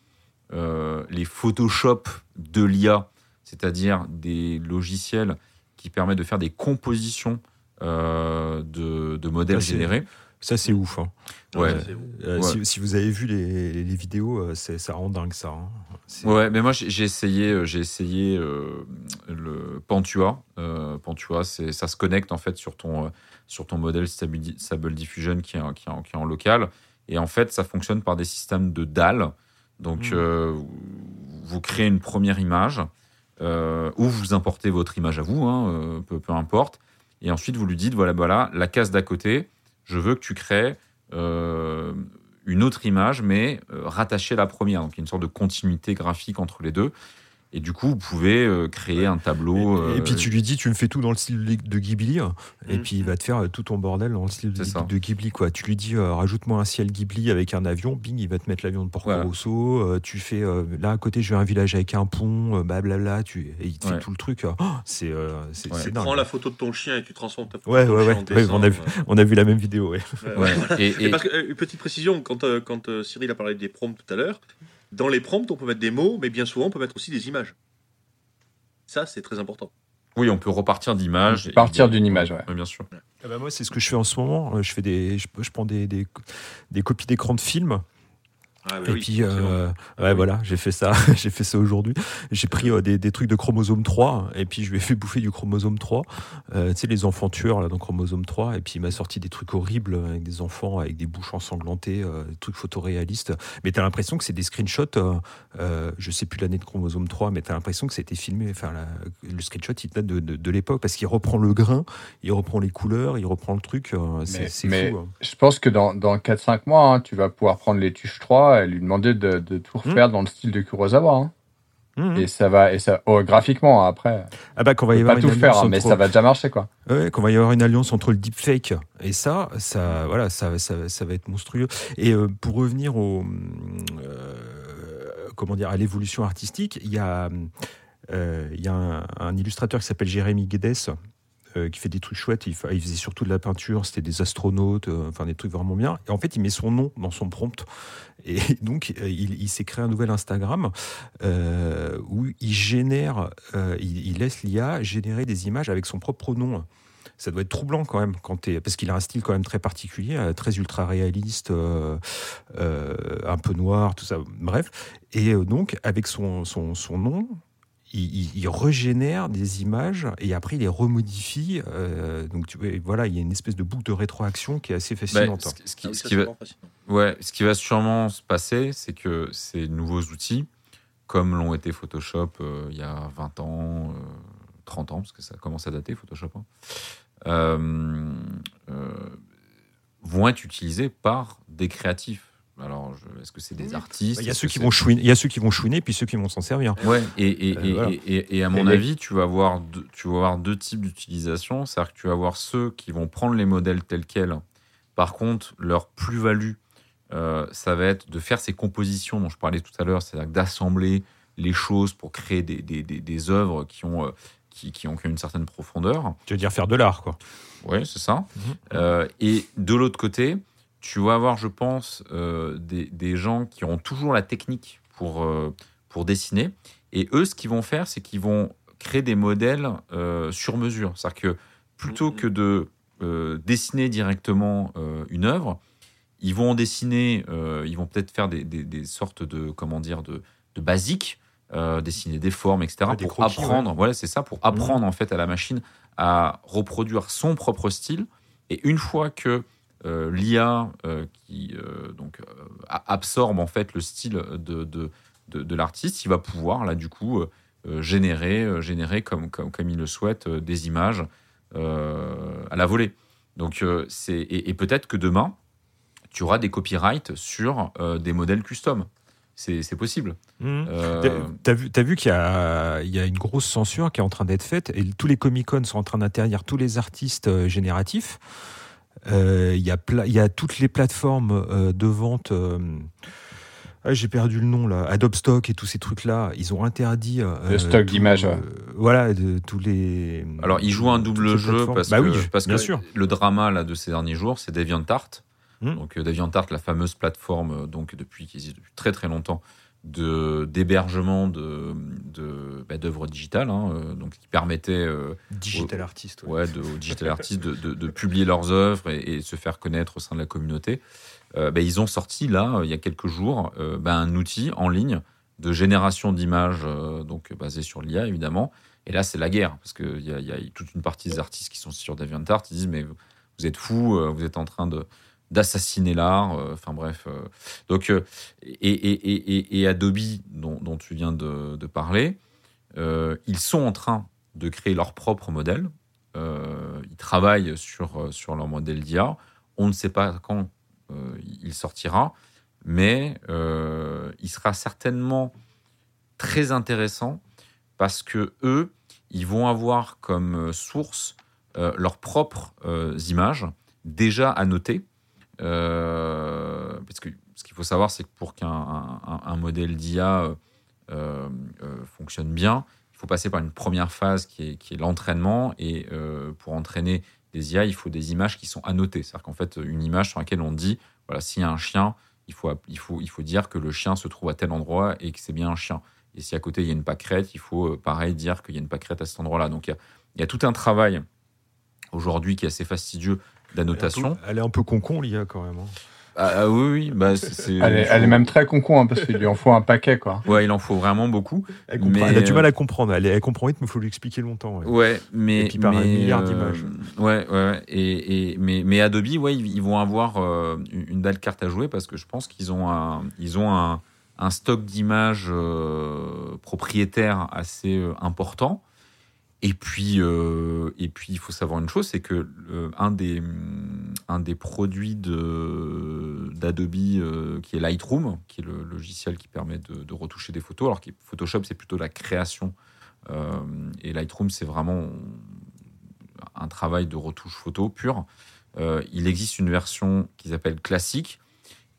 les Photoshop de l'IA, c'est-à-dire des logiciels qui permettent de faire des compositions euh, de, de modèles générés. Ça, c'est ouf. hein. Ouais. Euh, Ouais. si, si vous avez vu les, les- les vidéos, euh, c'est- ça rend dingue ça. hein. C'est- Ouais, mais moi j'ai essayé, euh, j'ai essayé euh, le Pantua. Euh, Pantua, c'est ça se connecte en fait sur ton euh, sur ton modèle Stable, Diffusion qui est, en- qui, est en, qui est en local. Et en fait, ça fonctionne par des systèmes de dalles. Donc, Mm. euh, vous créez une première image euh, ou vous importez votre image à vous, hein, euh, peu, peu importe. Et ensuite, vous lui dites voilà, voilà, la case d'à côté, je veux que tu crées une autre image, mais rattachée à la première. Donc, il y a une sorte de continuité graphique entre les deux. Et du coup, vous pouvez euh, créer un tableau. Et, et euh, puis tu lui dis, tu me fais tout dans le style de Ghibli, hein, et puis il va te faire euh, tout ton bordel dans le style de, de Ghibli. Quoi. Tu lui dis, euh, rajoute-moi un ciel Ghibli avec un avion, bing, il va te mettre l'avion de Porco Voilà. Rosso. euh, tu fais, euh, là à côté, je veux un village avec un pont, euh, blablabla, tu, et il te fait tout le truc. euh, oh, c'est euh, c'est Ouais. Tu dingue. prends la photo de ton chien et tu transformes ta photo Ouais, ouais, chien ouais. en Ouais, dessin, on a vu. On a vu la même vidéo, ouais. ouais, Ouais. voilà. Et, Et et- parce que, euh, une petite précision, quand, euh, quand euh, Cyril a parlé des prompts tout à l'heure, dans les prompts, on peut mettre des mots, mais bien souvent, on peut mettre aussi des images. Ça, c'est très important. oui, on peut repartir d'image. et- Partir d'une image, ouais. bien sûr. Ah bah moi, c'est ce que je fais en ce moment. Euh, Je fais des, je, je prends des, des, des copies d'écran de films Ah, bah et oui, puis, euh, ouais, oui. voilà, j'ai fait ça, j'ai fait ça aujourd'hui. J'ai pris euh, des, des trucs de chromosome 3 et puis je lui ai fait bouffer du chromosome 3. Euh, tu sais, les enfants tueurs là, dans chromosome 3. Et puis il m'a sorti des trucs horribles avec des enfants avec des bouches ensanglantées, euh, des trucs photoréalistes. Mais t'as l'impression que c'est des screenshots. Euh, euh, je sais plus l'année de chromosome 3, mais t'as l'impression que c'était filmé. Enfin, la- le screenshot il date de, de, de l'époque parce qu'il reprend le grain, il reprend les couleurs, il reprend le truc. euh, c'est fou. hein. Je pense que dans, dans 4-5 mois, hein, tu vas pouvoir prendre les tuches 3 et lui demander de, de tout refaire dans le style de Kurosawa. hein. Mhm. Et ça va, et ça, oh, graphiquement, après, Ah bah, qu'on va y avoir pas une tout faire, hein, mais ça va déjà marcher, quoi. Ouais, qu'on va y avoir une alliance entre le deepfake et ça, ça, voilà, ça, ça, ça va être monstrueux. Et euh, pour revenir au, euh, comment dire, à l'évolution artistique, il y a, euh, il y a un, un illustrateur qui s'appelle Jérémy Guedes. Euh, qui fait des trucs chouettes, il, fa- il faisait surtout de la peinture, c'était des astronautes, euh, enfin des trucs vraiment bien. Et en fait, il met son nom dans son prompt. Et donc, euh, il, s'est créé un nouvel Instagram où il génère, il, laisse l'IA générer des images avec son propre nom. Ça doit être troublant quand même, quand t'es- parce qu'il a un style quand même très particulier, très ultra réaliste, un peu noir, tout ça. Bref, et donc avec son, son, son nom, il, il- il régénère des images et après il les remodifie. euh, donc tu vois, voilà, il y a une espèce de boucle de rétroaction qui est assez Bah, fascinante. ce, ce Ah qui, ce c'est va, ouais, ce qui va sûrement se passer, c'est que ces nouveaux outils, comme l'ont été Photoshop euh, il y a 20 ans, euh, 30 ans, parce que ça commence à dater Photoshop, hein, euh, euh, vont être utilisés par des créatifs. Alors, je- est-ce que c'est des artistes? Il y a ceux qui vont chouiner, il y a ceux qui vont chouiner, puis ceux qui vont s'en servir. Ouais, et, et, Euh, et, voilà. et, et- et à mon les- avis, tu vas avoir deux, tu vas avoir deux types d'utilisation. C'est-à-dire que tu vas avoir ceux qui vont prendre les modèles tels quels. Par contre, leur plus-value euh, ça va être de faire ces compositions dont je parlais tout à l'heure, c'est-à-dire d'assembler les choses pour créer des, des, des, des œuvres qui ont, euh, qui, qui ont une certaine profondeur. Tu veux dire faire de l'art, quoi. Oui, c'est ça. Mhm. Euh, et de l'autre côté, tu vas avoir, je pense, euh, des, des gens qui auront toujours la technique pour, euh, pour dessiner. Et eux, ce qu'ils vont faire, c'est qu'ils vont créer des modèles euh, sur mesure. C'est-à-dire que plutôt Mhm. que de dessiner directement une œuvre, ils vont en dessiner, ils vont peut-être faire des, des- des sortes de, comment dire, de, de basiques, dessiner des formes, etc. Des pour croquis, apprendre, voilà, c'est ça, pour apprendre en fait à la machine à reproduire son propre style. Et une fois que euh, l'IA euh, qui euh, donc absorbe en fait le style de, de, de, de l'artiste, il va pouvoir là du coup générer, générer comme, comme, comme il le souhaite des images à la volée. Donc c'est et, et peut-être que demain tu auras des copyrights sur des modèles custom. C'est possible. Euh, T'as- vu, t'as vu qu'il y y a une grosse censure qui est en train d'être faite et tous les Comic-Con sont en train d'interdire tous les artistes génératifs. Euh, Il y, a pla- il y a toutes les plateformes euh, de vente. euh, ah, J'ai perdu le nom là. Adobe Stock et tous ces trucs-là, ils ont interdit. euh, Le stock tout, d'images, ouais. euh, voilà, de, tous les. Alors, il joue un double jeu parce bah que, oui, parce bien que sûr. le drama là, de ces derniers jours, c'est DeviantArt. Hmm. Donc, DeviantArt, la fameuse plateforme donc, depuis, qui existe depuis très très longtemps d'hébergement de, de, bah, d'œuvres digitales, hein, euh, donc qui permettait euh, Digital artist. ouais. ouais, de, aux digital artistes de, de- de publier leurs œuvres et, et se faire connaître au sein de la communauté. Euh, bah, ils ont sorti là, euh, il y a quelques jours, euh, bah, un outil en ligne de génération d'images, donc basé sur l'IA évidemment. Et là, c'est la guerre, parce qu'il y, a- il y a toute une partie des artistes qui sont sur DeviantArt, ils disent mais vous êtes fous, vous êtes en train de d'assassiner l'art. euh, Enfin bref. euh. donc euh, et, et, et, et- Adobe dont, tu viens de, parler, ils sont en train de créer leur propre modèle. Ils travaillent sur, sur leur modèle d'IA. On ne sait pas quand il sortira, mais il sera certainement très intéressant parce que eux, ils vont avoir comme source leurs propres images déjà annotées. Euh, parce que ce qu'il faut savoir, c'est que pour qu'un un, un- un modèle d'IA euh, euh, fonctionne bien, il faut passer par une première phase qui est, l'entraînement. Et pour entraîner des IA, il faut des images qui sont annotées. C'est-à-dire qu'en fait, une image sur laquelle on dit, voilà, s'il y a un chien, il faut, dire que le chien se trouve à tel endroit et que c'est bien un chien. Et si à côté, il y a une pâquerette, il faut, pareil, dire qu'il y a une pâquerette à cet endroit-là. Donc, il y a tout un travail aujourd'hui qui est assez fastidieux d'annotation. Elle est un peu con-con, l'IA, quand même. hein. Ah, ah oui, oui, bah, c'est- Elle est, elle même très con-con, hein, parce qu'il lui en faut un paquet, quoi. Ouais, il en faut vraiment beaucoup. Elle, comprend- Mais, elle a du mal euh, à comprendre. Elle, elle comprend vite, mais il faut lui expliquer longtemps. ouais. Ouais, mais Et puis par un mais, milliard euh, d'images. Ouais, ouais. Et, et mais mais Adobe, ouais, ils, ils vont avoir euh, une belle carte à jouer parce que je pense qu'ils ont un ils ont un, un stock d'images euh, propriétaires assez euh, important. Et puis euh, et puis il faut savoir une chose, c'est que euh, un des un des produits d'Adobe euh, qui est Lightroom, qui est le logiciel qui permet de, de retoucher des photos, alors que Photoshop c'est plutôt la création et Lightroom, c'est vraiment un travail de retouche photo pur. Euh, il existe une version qui s'appelle classique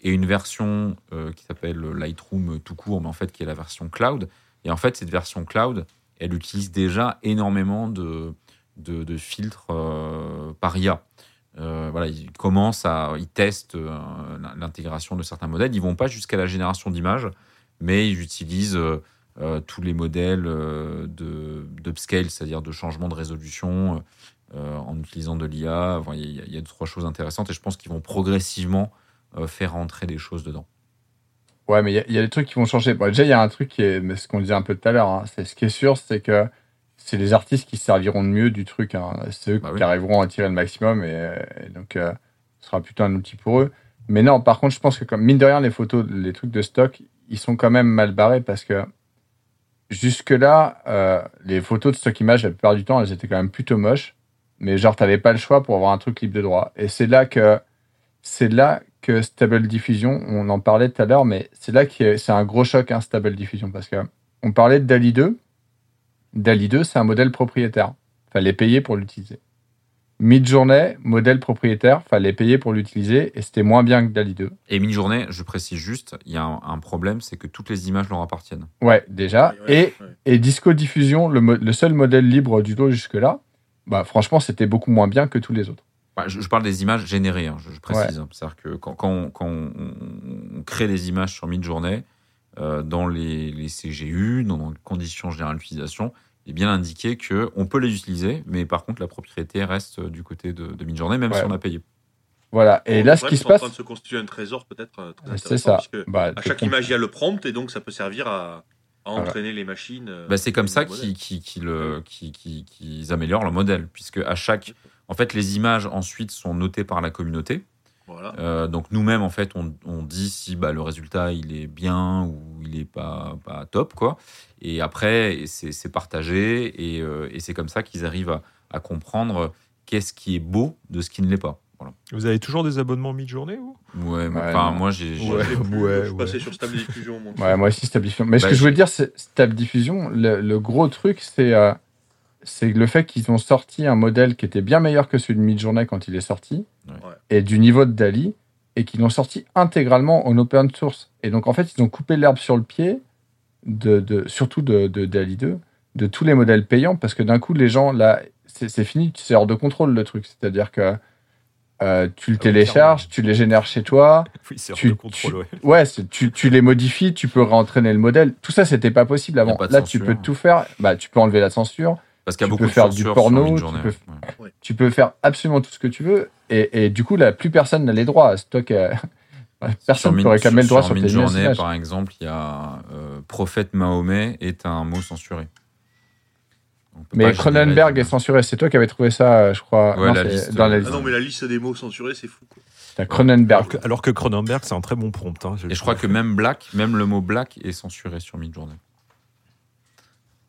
et une version qui s'appelle Lightroom tout court, mais en fait qui est la version cloud. Et en fait, cette version cloud, elle utilise déjà énormément de, de, filtres euh, par IA. Euh, voilà, ils commencent à, ils testent euh, l'intégration de certains modèles. Ils vont pas jusqu'à la génération d'images, mais ils utilisent tous les modèles de d'upscale, c'est-à-dire de changement de résolution en utilisant de l'IA. Il y, y a deux trois choses intéressantes et je pense qu'ils vont progressivement faire entrer des choses dedans. Ouais, mais il y a- il y, a des trucs qui vont changer. Bon, déjà, il y a un truc qui est, mais ce qu'on disait un peu tout à l'heure, hein, c'est ce qui est sûr, c'est que c'est les artistes qui se serviront de mieux du truc. Hein. C'est eux Bah oui. qui arriveront à tirer le maximum et, et donc euh, ce sera plutôt un outil pour eux. Mais non, par contre, je pense que comme mine de rien, les photos, les trucs de stock, ils sont quand même mal barrés parce que jusque-là, euh, les photos de stock image, la plupart du temps, elles étaient quand même plutôt moches. Mais genre, t'avais pas le choix pour avoir un truc libre de droit. Et c'est là que c'est là que Stable Diffusion, on en parlait tout à l'heure, mais c'est là que c'est un gros choc, hein, Stable Diffusion, parce que on parlait de DALI 2. DALI 2, c'est un modèle propriétaire. Fallait payer pour l'utiliser. Mid-journée, modèle propriétaire, fallait payer pour l'utiliser et c'était moins bien que DALI 2. Et mini-journée, je précise juste, il y a un, un problème, c'est que toutes les images leur appartiennent. Ouais, déjà. Ouais, ouais, et, ouais. et Disco Diffusion, le, le seul modèle libre du lot jusque-là, bah, franchement, c'était beaucoup moins bien que tous les autres. Bah, je, je parle des images générées, hein, je, je précise. hein. C'est-à-dire que quand, quand, on, quand on- on crée des images sur mid-journée, euh, dans les, les CGU, dans les conditions générales d'utilisation, il est bien indiqué qu'on peut les utiliser, mais par contre, la propriété reste euh, du côté de, de mid-journée, même Ouais. si on a payé. Voilà. Et Bon, là, ce qui se c'est en passe, train de se constituer un trésor peut-être euh, c'est ça. Bah, à chaque image, il y a le prompt et donc ça peut servir à, à Voilà. entraîner les machines. euh, Bah, c'est comme ça qu'ils améliorent le modèle, puisque à chaque, en fait, les images ensuite sont notées par la communauté. Voilà. Euh, donc nous-mêmes, en fait, on, on dit si bah, le résultat il est bien ou il est pas, pas top, quoi. Et après, c'est partagé et, euh, et c'est comme ça qu'ils arrivent à, à comprendre qu'est-ce qui est beau de ce qui ne l'est pas. Voilà. Vous avez toujours des abonnements mid-journée vous? Ouais, enfin, moi j'ai. Ouais. Je ouais, suis passé sur Stable Diffusion. moi. Ouais, moi aussi, Stable Diffusion. Mais ce Bah, que je je- voulais dire, c'est Stable Diffusion, le, le gros truc, c'est euh, c'est le fait qu'ils ont sorti un modèle qui était bien meilleur que celui de Midjourney quand il est sorti, Ouais. Et du niveau de Dali, et qu'ils l'ont sorti intégralement en open source. Et donc, en fait, ils ont coupé l'herbe sur le pied, de, de, surtout de, de Dali 2, de tous les modèles payants, parce que d'un coup, les gens, là, c'est fini, c'est hors de contrôle le truc. C'est-à-dire que euh, tu le Ah oui, télécharges, tu les génères chez toi, Oui, c'est hors Tu- de contrôle, ouais. Ouais, tu, tu les modifies, tu peux réentraîner le modèle. Tout ça, c'était pas possible avant. Là, tu peux tout faire. Bah, tu peux enlever la censure. Parce qu'il y a tu beaucoup peux de faire du porno, sur tu peux- Ouais. Tu peux faire absolument tout ce que tu veux. Et, et du coup, là, plus personne n'a les droits. Stock, euh, personne Sur ne peut réclamer le droit sur, tes Midjourney, images. par exemple, il y a euh, prophète Mahomet est un mot censuré. Mais Cronenberg est censuré. C'est toi qui avais trouvé ça, euh, je crois. Ouais, Non, la c'est liste, dans la euh, liste. Ah non, mais la liste des mots censurés, c'est fou. quoi. T'as Cronenberg. Alors que, alors que Cronenberg, c'est un très bon prompt. hein, Et je crois que même black, même le mot black est censuré sur Midjourney.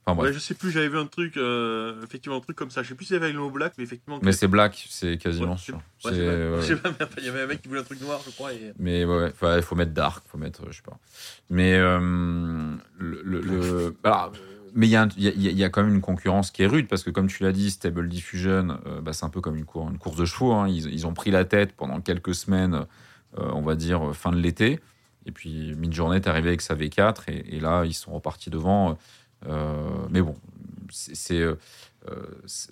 Enfin. Ouais, je sais plus, j'avais vu un truc, euh, effectivement, un truc comme ça. Je sais plus si c'était avec le mot black, mais effectivement. Mais c'est black, c'est quasiment Ouais, sûr. Ouais, ouais, Je sais pas, Il y avait un mec qui voulait un truc noir, je crois. Et... Mais ouais, il faut mettre dark, faut mettre, je sais pas. Mais euh, le, le- le- alors, mais il y, a un- il y, a, il y a quand même une concurrence qui est rude parce que comme tu l'as dit, Stable Diffusion, euh, bah, c'est un peu comme une, cour- une course de chevaux. hein. Ils, ils ont pris la tête pendant quelques semaines, euh, on va dire euh, fin de l'été. Et puis Midjourney est arrivé avec sa V4 et, et là ils sont repartis devant. Euh, mais bon, c'est. euh,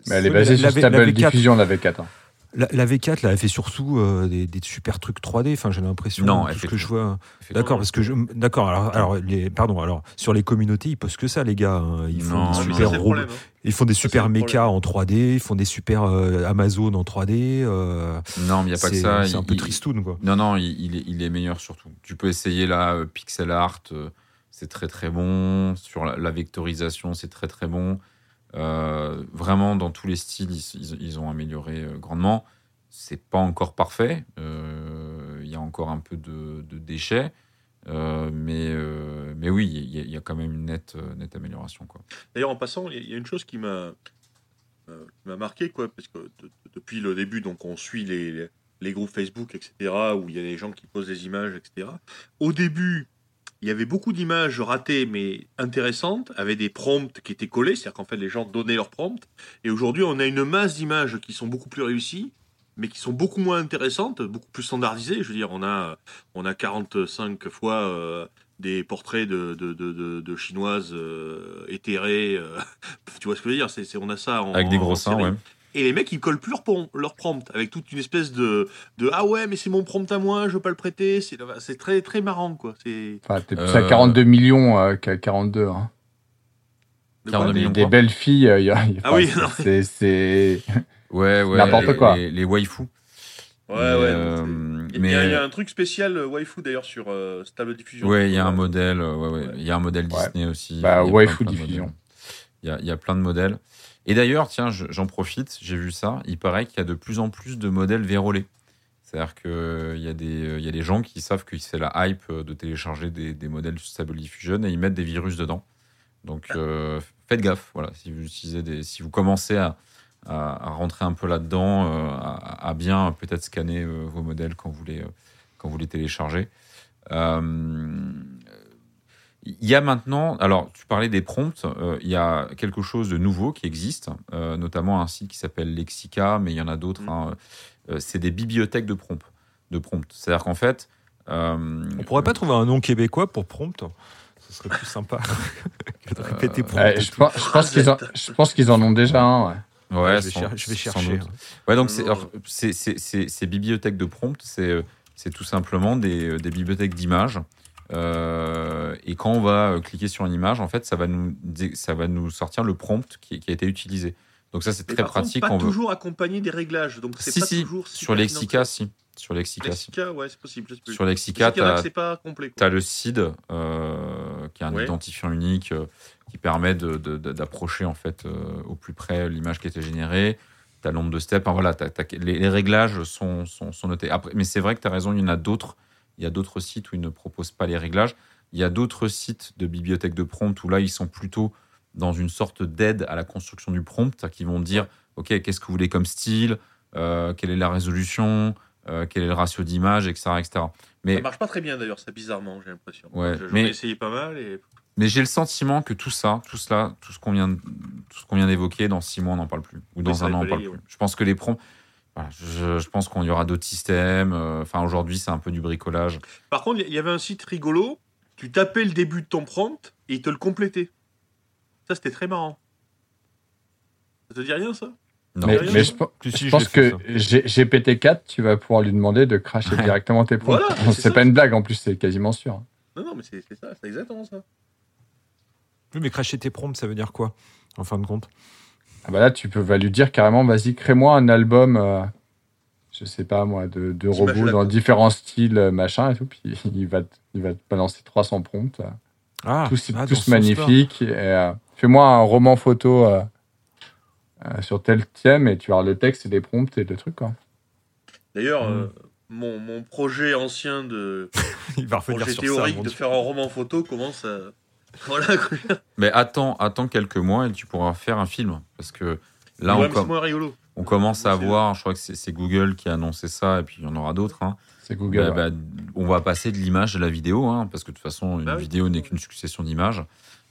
Mais elle est basée la- sur la Stable la V4. Diffusion, la V4. hein. La, la V4, là, elle fait surtout euh, des, des super trucs 3D. Enfin, j'ai l'impression. Non, tout ce que tout. je vois. D'accord, parce que je. D'accord. Alors, alors, les, pardon. Alors, sur les communautés, ils postent que ça, les gars. hein. Ils font Non, des non, super robots. problème. hein. Ils font des super mécas en 3D. Ils font des super euh, Amazon en 3D. euh, Non, mais il n'y a pas que ça. c'est un Il- peu il- tristoun, quoi. Non, non, il, il est, il est meilleur surtout. Tu peux essayer là, euh, pixel art, euh, c'est très très bon. Sur la, vectorisation, c'est très très bon. Euh, vraiment, dans tous les styles, ils, ont amélioré euh, grandement. C'est pas encore parfait. Euh, Il y a encore un peu de, de déchets. Euh, mais, euh, mais oui, il y, a- quand même une nette, euh, nette amélioration. Quoi. D'ailleurs, en passant, il y a une chose qui m'a euh, marqué, quoi, parce que de- de- depuis le début, donc on suit les, les, les groupes Facebook, etc., où il y a des gens qui posent des images, etc. Au début, il y avait beaucoup d'images ratées, mais intéressantes, avec des prompts qui étaient collés, c'est-à-dire qu'en fait, les gens donnaient leurs prompts. Et aujourd'hui, on a une masse d'images qui sont beaucoup plus réussies, mais qui sont beaucoup moins intéressantes, beaucoup plus standardisées. Je veux dire, on a, on a 45 fois euh, des portraits de, de, de, chinoises euh, éthérées. euh, tu vois ce que je veux dire? C'est, c'est- On a ça en, Avec des gros seins, ouais. Et les mecs, ils collent plus leur, prom- leur prompt avec toute une espèce de, de Ah ouais, mais c'est mon prompt à moi, je veux pas le prêter. C'est, c'est très, très marrant, quoi. C'est... Enfin, t'es plus Euh, à 42 millions euh, qu'à 42. hein. de 42 quoi millions. Des belles filles, euh, il y a- y a- Ah oui, non. c'est- c'est. Ouais, ouais. N'importe les- quoi. Les, les waifus. Ouais, Mais, ouais. euh, Il y, mais- a- il y a un truc spécial euh, waifu d'ailleurs sur euh, Stable Diffusion. Ouais, il y a un Euh, modèle. euh, Ouais, ouais. Ouais. Il y a un modèle Ouais. Disney aussi. Bah, waifu diffusion. Il y, a, il y a plein de modèles. Et d'ailleurs, tiens, je- j'en profite, j'ai vu ça. Il paraît qu'il y a de plus en plus de modèles vérolés. C'est-à-dire qu'il y, a des- euh, y a des gens qui savent que c'est la hype euh, de télécharger des, des modèles Stable Diffusion et ils mettent des virus dedans. Donc euh, faites gaffe. Voilà, si vous utilisez si vous commencez à, rentrer un peu là-dedans, euh, à, bien peut-être scanner euh, vos modèles quand vous les, euh, quand vous les téléchargez. Euh, Il y a maintenant, alors tu parlais des prompts, euh, il y a quelque chose de nouveau qui existe, euh, notamment un site qui s'appelle Lexica, mais il y en a d'autres. Mm. hein. Euh, c'est des bibliothèques de prompts. De prompts. C'est-à-dire qu'en fait, euh, On pourrait pas trouver un nom québécois pour prompt? Ce serait plus sympa que de répéter prompt. Ouais, je, pense, je pense qu'ils en, je pense qu'ils en ont déjà un. Ouais. ouais, je, vais sans- cher- je vais sans chercher. Ouais, donc c'est, Non. alors, c'est- c'est- c'est- ces bibliothèques de prompts, c'est, c'est tout simplement des, des bibliothèques d'images. Euh, et quand on va euh, cliquer sur une image, en fait, ça va nous, ça va nous sortir le prompt qui, qui a été utilisé. Donc ça, c'est très par contre, pratique. pas on veut... toujours accompagné des réglages, donc c'est Si, pas si, toujours. sur Lexica, si. Sur Lexica, si. Lexica, ouais, c'est possible. plus. Sur Lexica, tu as le CID, euh, qui est un Ouais. identifiant unique euh, qui permet d'approcher en fait au plus près l'image qui a été générée. Tu as le nombre de steps. Enfin, voilà, t'as- les, les réglages sont, sont, sont notés. Après, mais c'est vrai que tu as raison, il y en a d'autres. Il y a d'autres sites où ils ne proposent pas les réglages. Il y a d'autres sites de bibliothèques de prompt où là, ils sont plutôt dans une sorte d'aide à la construction du prompt, qu'ils vont dire, OK, qu'est-ce que vous voulez comme style Euh, Quelle est la résolution Euh, Quel est le ratio d'image, etc., etc. Mais Ça marche pas très bien d'ailleurs, ça bizarrement, j'ai l'impression. Ouais, Je- J'en mais- ai essayé pas mal et. Mais j'ai le sentiment que tout ça, tout cela, tout ce qu'on vient, tout ce qu'on vient d'évoquer, dans six mois, on n'en parle plus. Ou dans un an, on n'en parle plus. Je pense que les prompts, voilà, je, je pense qu'il y aura d'autres systèmes. euh, Enfin, aujourd'hui, c'est un peu du bricolage. Par contre, il y avait un site rigolo. Tu tapais le début de ton prompt et il te le complétait. Ça, c'était très marrant. Ça te dit rien, ça? Non. mais je, pe- Si, je je pense que G- GPT-4, tu vas pouvoir lui demander de cracher Ouais. directement tes prompts. Voilà, c'est pas une blague en plus, c'est quasiment sûr. Non, non, mais c'est c'est ça, c'est exactement ça. Oui, mais cracher tes prompts, ça veut dire quoi En fin de compte? Ah bah là, tu peux vas lui dire carrément, vas-y, crée-moi un album, euh, je sais pas moi, de, de robots dans différents styles, euh, machin et tout. Puis il va, te- il va te balancer 300 prompts, euh, Ah, tous, ah, tous magnifiques. euh, Fais-moi un roman photo euh, euh, sur tel thème et tu as le texte et les prompts et le truc. Quoi. D'ailleurs, Mm. euh, mon, mon projet ancien de Il va revenir projet sur ça. théorique mon de faire un roman photo commence à. Voilà. Mais attends, attends quelques mois et tu pourras faire un film. Parce que là, Ouais, on, com- commence à voir, je crois que c'est Google qui a annoncé ça, et puis il y en aura d'autres. hein. C'est Google. Bah, ouais. bah, on va passer de l'image à la vidéo, hein, parce que de toute façon, une Bah oui. vidéo n'est qu'une succession d'images.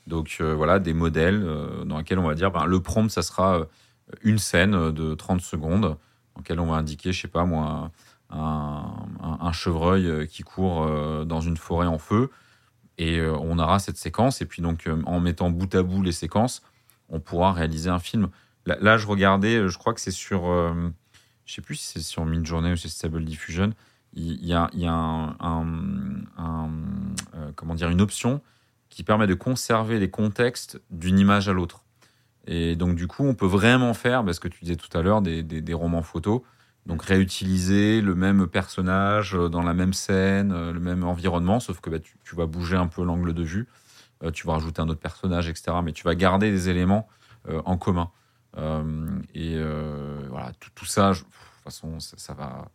Donc euh, voilà, des modèles euh, dans lesquels on va dire, ben, le prompt, ça sera euh, une scène de 30 secondes, dans laquelle on va indiquer, je sais pas moi, un, un- un chevreuil qui court euh, dans une forêt en feu. Et euh, on aura cette séquence, et puis donc euh, en mettant bout à bout les séquences, on pourra réaliser un film. Là, je regardais, euh, je crois que c'est sur, euh, je sais plus si c'est sur Midjourney ou c'est Stable Diffusion, il y a, il y a un, comment dire, une option qui permet de conserver les contextes d'une image à l'autre. Et donc, du coup, on peut vraiment faire, parce que tu disais tout à l'heure, des, des- des romans photos. Donc, réutiliser le même personnage euh, dans la même scène, euh, le même environnement, sauf que bah, tu, vas bouger un peu l'angle de vue, euh, tu vas rajouter un autre personnage, etc. Mais tu vas garder des éléments en commun. Et voilà, tout, ça, de toute façon, ça, va,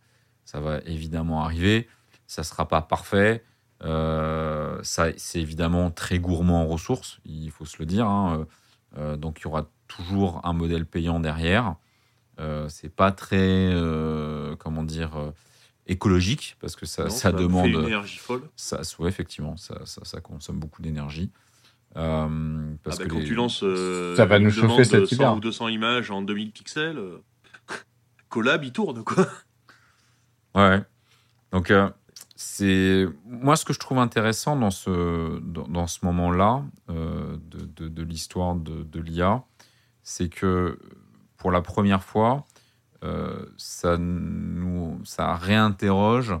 ça va évidemment arriver. Ça sera pas parfait. C'est évidemment très gourmand en ressources, il faut se le dire. hein. Donc, il y aura toujours un modèle payant derrière. Euh, c'est pas très, euh, comment dire, euh, écologique parce que ça, Non, ça va demande. une énergie folle. Ça, ouais, effectivement, ça, ça, ça consomme beaucoup d'énergie. Euh, parce Ah bah, que quand les- tu lances euh, Ça va nous chauffer demande cet de 100 hiver. ou 200 images en 2000 pixels, euh, collab, il tourne quoi. Ouais. Donc, euh, c'est moi ce que je trouve intéressant dans ce, dans, dans ce moment-là euh, de, de, de l'histoire de, de l'IA, c'est que pour la première fois, euh, ça nous ça réinterroge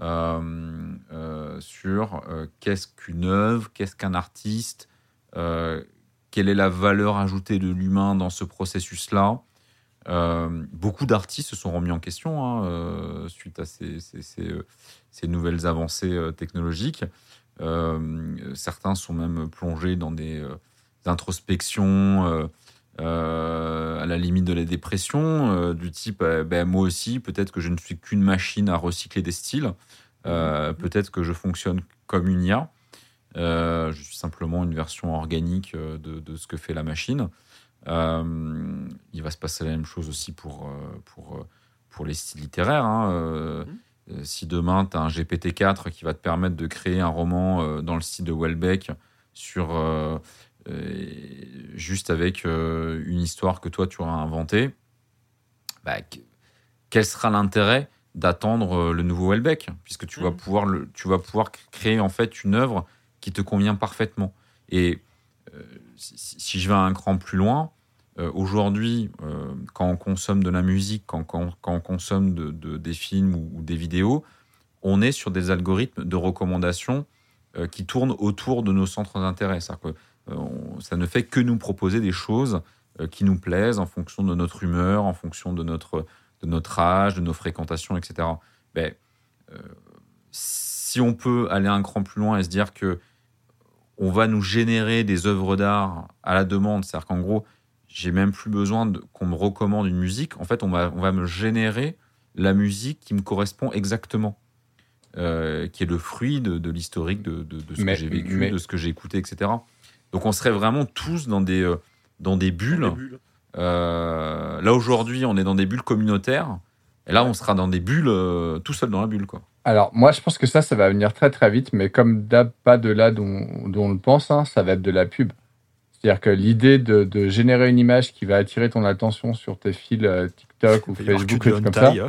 euh, euh, sur qu'est-ce qu'une œuvre, qu'est-ce qu'un artiste, quelle est la valeur ajoutée de l'humain dans ce processus-là. Beaucoup d'artistes se sont remis en question hein, suite à ces, nouvelles avancées technologiques. Certains sont même plongés dans des introspections à la limite de la dépression, euh, du type euh, ben, moi aussi, peut-être que je ne suis qu'une machine à recycler des styles, Euh, peut-être que je fonctionne comme une IA. Euh, je suis simplement une version organique euh, de, de ce que fait la machine. Euh, il va se passer la même chose aussi pour, euh, pour, euh, pour les styles littéraires. hein. Euh, euh, si demain, tu as un GPT-4 qui va te permettre de créer un roman euh, dans le style de Welbeck, sur euh, euh, juste avec euh, une histoire que toi tu auras inventée, bah, que- quel sera l'intérêt d'attendre euh, le nouveau Welbeck? Puisque tu vas Mhm. pouvoir le, tu vas pouvoir créer en fait une œuvre qui te convient parfaitement. Et euh, si, je vais un cran plus loin, euh, aujourd'hui, euh, quand on consomme de la musique, quand, quand- quand on consomme de, de- des films ou, ou des vidéos, on est sur des algorithmes de recommandation euh, qui tournent autour de nos centres d'intérêt. Que, euh, ça ne fait que nous proposer des choses euh, qui nous plaisent en fonction de notre humeur, en fonction de notre, de notre âge, de nos fréquentations, etc. Euh, si on peut aller un cran plus loin et se dire que on va nous générer des œuvres d'art à la demande, c'est-à-dire qu'en gros, j'ai même plus besoin qu'on me recommande une musique. En fait, on va, on va me générer la musique qui me correspond exactement, euh, qui est le fruit de, de l'historique de, de- de ce Mais- que j'ai vécu, mais- de ce que j'ai écouté, etc. Donc, on serait vraiment tous dans des, euh, dans des bulles. Euh, là, aujourd'hui, on est dans des bulles communautaires. Et là, on sera dans des bulles, euh, tout seul dans la bulle, quoi. Alors, moi, je pense que ça, ça va venir très très vite, mais comme d'hab, pas de là dont, dont on le pense, hein, ça va être de la pub. C'est-à-dire que l'idée de, de générer une image qui va attirer ton attention sur tes fils TikTok ou Facebook, ou comme ça, hein.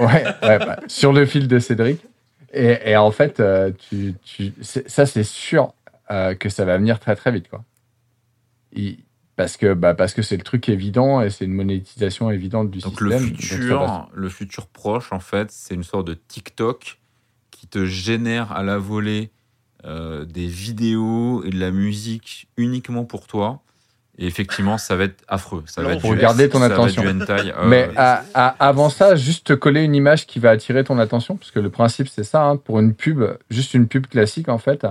ouais, ouais, bah, sur le fil de Cédric. Et, et en fait, euh, tu, ça, c'est sûr euh, que ça va venir très très vite, quoi. Il- parce que bah, parce que c'est le truc évident et c'est une monétisation évidente du Donc système. le donc futur, va- le futur proche, en fait, c'est une sorte de TikTok qui te génère à la volée euh, des vidéos et de la musique uniquement pour toi. Et effectivement, ça va être affreux. Ça va être pour du- garder ton ça va être attention. du hentai, euh, Mais à- à- avant ça, juste te coller une image qui va attirer ton attention, parce que le principe c'est ça, hein, pour une pub, juste une pub classique en fait,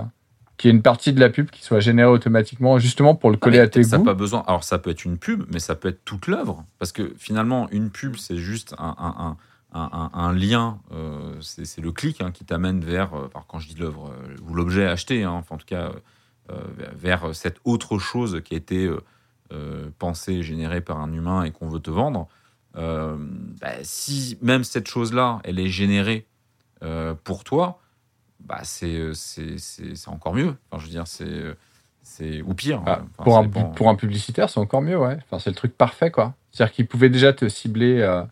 qui est une partie de la pub qui soit générée automatiquement, justement pour le coller mais à tes ça goûts. pas besoin. Alors ça peut être une pub, mais ça peut être toute l'œuvre, parce que finalement une pub c'est juste un, un- un- un- un- un lien, euh, c'est le clic hein, qui t'amène vers, euh, quand je dis l'œuvre euh, ou l'objet acheté, hein, enfin en tout cas vers vers cette autre chose qui a été euh, pensée, générée par un humain et qu'on veut te vendre. Euh, bah, si même cette chose-là, elle est générée euh, pour toi, bah c'est c'est c'est c'est encore mieux. Enfin je veux dire c'est c'est ou pire. Ah, Enfin, pour, un, dépend. pour un publicitaire, c'est encore mieux, ouais. Enfin, c'est le truc parfait, quoi. C'est-à-dire qu'ils pouvaient déjà te cibler euh,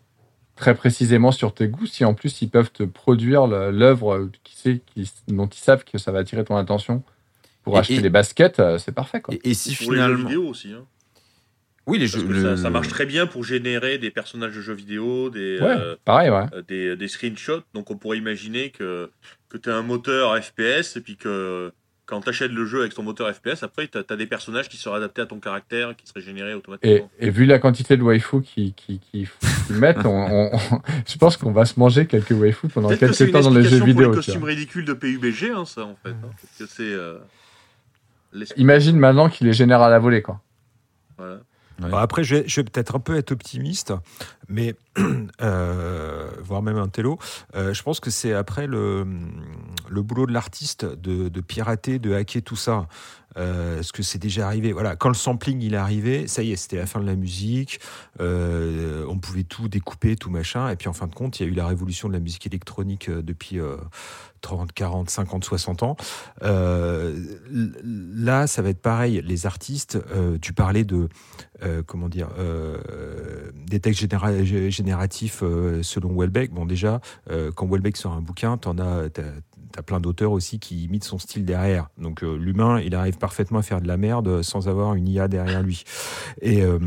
très précisément sur tes goûts, si en plus ils peuvent te produire l'œuvre qui sait, qui, dont ils savent que ça va attirer ton attention pour Et- acheter et- des baskets, euh, c'est parfait, quoi. Et, et si Pour les jeux finalement, vidéo aussi. Hein. Oui les jeux, le- ça, ça marche très bien pour générer des personnages de jeux vidéo, des, Ouais, euh, pareil, ouais. euh, des, des screenshots. Donc on pourrait imaginer que, que tu as un moteur FPS et puis que quand tu achètes le jeu avec ton moteur FPS, après tu as, des personnages qui seraient adaptés à ton caractère, qui seraient générés automatiquement. et vu la quantité de qu'ils qui, qui, qu'ils mettent, on, on- je pense qu'on va se manger quelques waifus pendant que c'est quelques temps dans les jeux vidéo. tu vois. costumes ridicules de PUBG, hein, ça en fait. hein. Parce que c'est. euh, Imagine maintenant qu'il les génère à la volée, quoi. Voilà. Après, je vais, je vais peut-être un peu être optimiste, mais euh, voire même un télo. Euh, je pense que c'est après le, le boulot de l'artiste de, de pirater, de hacker tout ça. Euh, ce que c'est déjà arrivé? Voilà, quand le sampling il est arrivé, ça y est, c'était la fin de la musique. Euh, on pouvait tout découper, tout machin. Et puis en fin de compte, il y a eu la révolution de la musique électronique euh, depuis euh, 30, 40, 50, 60 ans. Euh, là, ça va être pareil. Les artistes, tu parlais de comment dire, des textes généra- gé- génératifs selon Welbeck. Bon, déjà, quand Welbeck sort un bouquin, t'en as, t'as, t'as plein d'auteurs aussi qui imitent son style derrière. Donc, euh, l'humain, il arrive parfaitement à faire de la merde sans avoir une IA derrière lui. Et euh,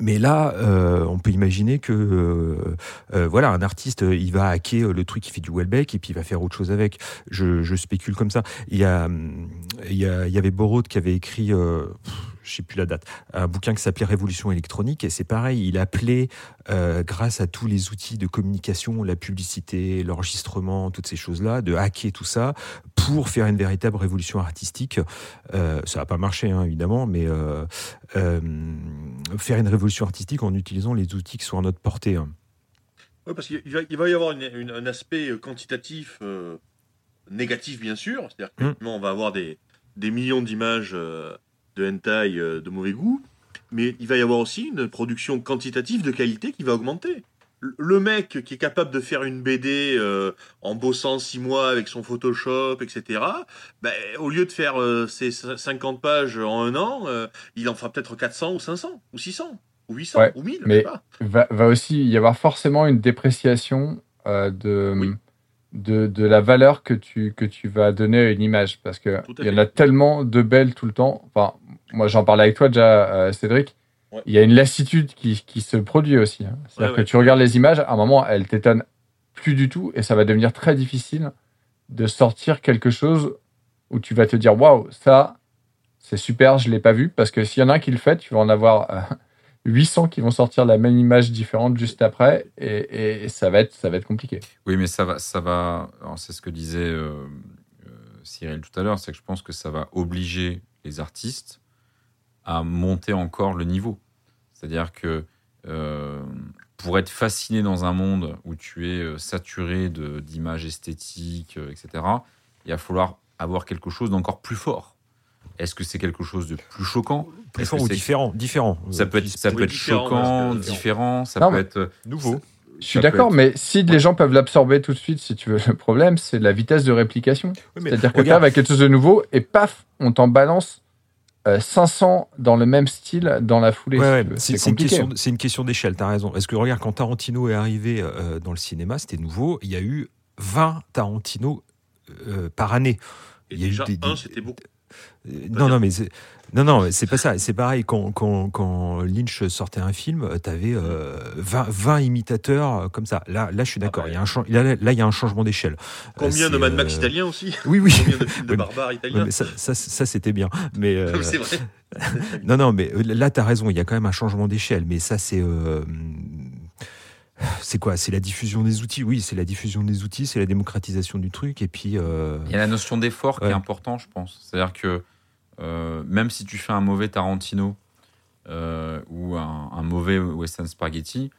mais là, euh, on peut imaginer que voilà, un artiste, il va hacker le truc qui fait du Welbeck et puis il va faire autre chose avec. Je, je spécule comme ça. Il y a, hum, il y, avait Borod qui avait écrit, je sais plus la date, un bouquin qui s'appelait Révolution électronique et c'est pareil. Il appelait, euh, grâce à tous les outils de communication, la publicité, l'enregistrement, toutes ces choses-là, de hacker tout ça pour faire une véritable révolution artistique. Euh, ça n'a pas marché, hein, évidemment, mais euh, euh, faire une révolution artistique en utilisant les outils qui sont à notre portée. hein. Ouais, parce qu'il va, y avoir une- une- un aspect quantitatif négatif, bien sûr. C'est-à-dire qu'on va avoir des, des millions d'images euh, de hentai euh, de mauvais goût, mais il va y avoir aussi une production quantitative de qualité qui va augmenter. le mec qui est capable de faire une BD euh, en bossant six mois avec son Photoshop, etc., ben, au lieu de faire euh, ses 50 pages en un an, euh, il en fera peut-être 400 ou 500 ou 600 ou 800 Ouais, ou 1000. je mais- sais pas. va, va aussi y avoir forcément une dépréciation de, Oui. De, de la valeur que tu, que tu vas donner à une image. Parce que Tout à il y en a tellement de belles tout le temps. Enfin, moi, j'en parlais avec toi déjà, euh, Cédric. Ouais. Il y a une lassitude qui, qui se produit aussi. hein. C'est-à-dire Ouais, que tu regardes les images, à un moment, elles t'étonnent plus du tout et ça va devenir très difficile de sortir quelque chose où tu vas te dire waouh, ça, c'est super, je l'ai pas vu. Parce que s'il y en a un qui le fait, tu vas en avoir euh, 800 qui vont sortir la même image différente juste après et, ça, va être, ça va être compliqué. Oui, mais ça va, ça va. C'est ce que disait euh, euh, Cyril tout à l'heure, c'est que je pense que ça va obliger les artistes à monter encore le niveau. C'est-à-dire que euh, pour être fasciné dans un monde où tu es saturé d'images esthétiques, etc., il va falloir avoir quelque chose d'encore plus fort. Est-ce que c'est quelque chose de plus choquant? Plus fort ou différent, différent? Ça peut être, ça Oui, peut être différent, choquant, différent, ça Non, peut être nouveau. Je suis d'accord, être- mais si les gens peuvent l'absorber tout de suite, si tu veux, le problème, c'est la vitesse de réplication. Oui, C'est-à-dire que tu avec quelque chose de nouveau et paf, on t'en balance euh, 500 dans le même style dans la foulée. Ouais, si ouais, c'est une compliqué. question, c'est une question d'échelle, t'as raison. Est-ce que regarde, quand Tarantino est arrivé euh, dans le cinéma, c'était nouveau, il y a eu 20 Tarantino euh, par année. Et Il y a eu déjà, des- un, c'était beaucoup. Euh, Non, non, mais c'est- non, non, c'est pas ça. C'est pareil quand, quand, quand Lynch sortait un film, euh, t'avais euh, 20, 20 imitateurs euh, comme ça. Là, là, je suis d'accord. bah, Il y a un là, là, il y a un changement d'échelle. Euh, Combien de Mad Max euh, italiens aussi Oui, oui. Combien de films de barbares italiens ça, ça, ça, c'était bien. Mais euh, C'est vrai. non, non, mais euh, là, t'as raison. Il y a quand même un changement d'échelle. Mais ça, c'est euh, c'est quoi C'est la diffusion des outils? Oui, c'est la diffusion des outils, c'est la démocratisation du truc. Et puis, euh, Il y a la notion d'effort qui est important, je pense. C'est-à-dire que euh, même si tu fais un mauvais Tarantino euh, ou un, un mauvais Western Spaghetti,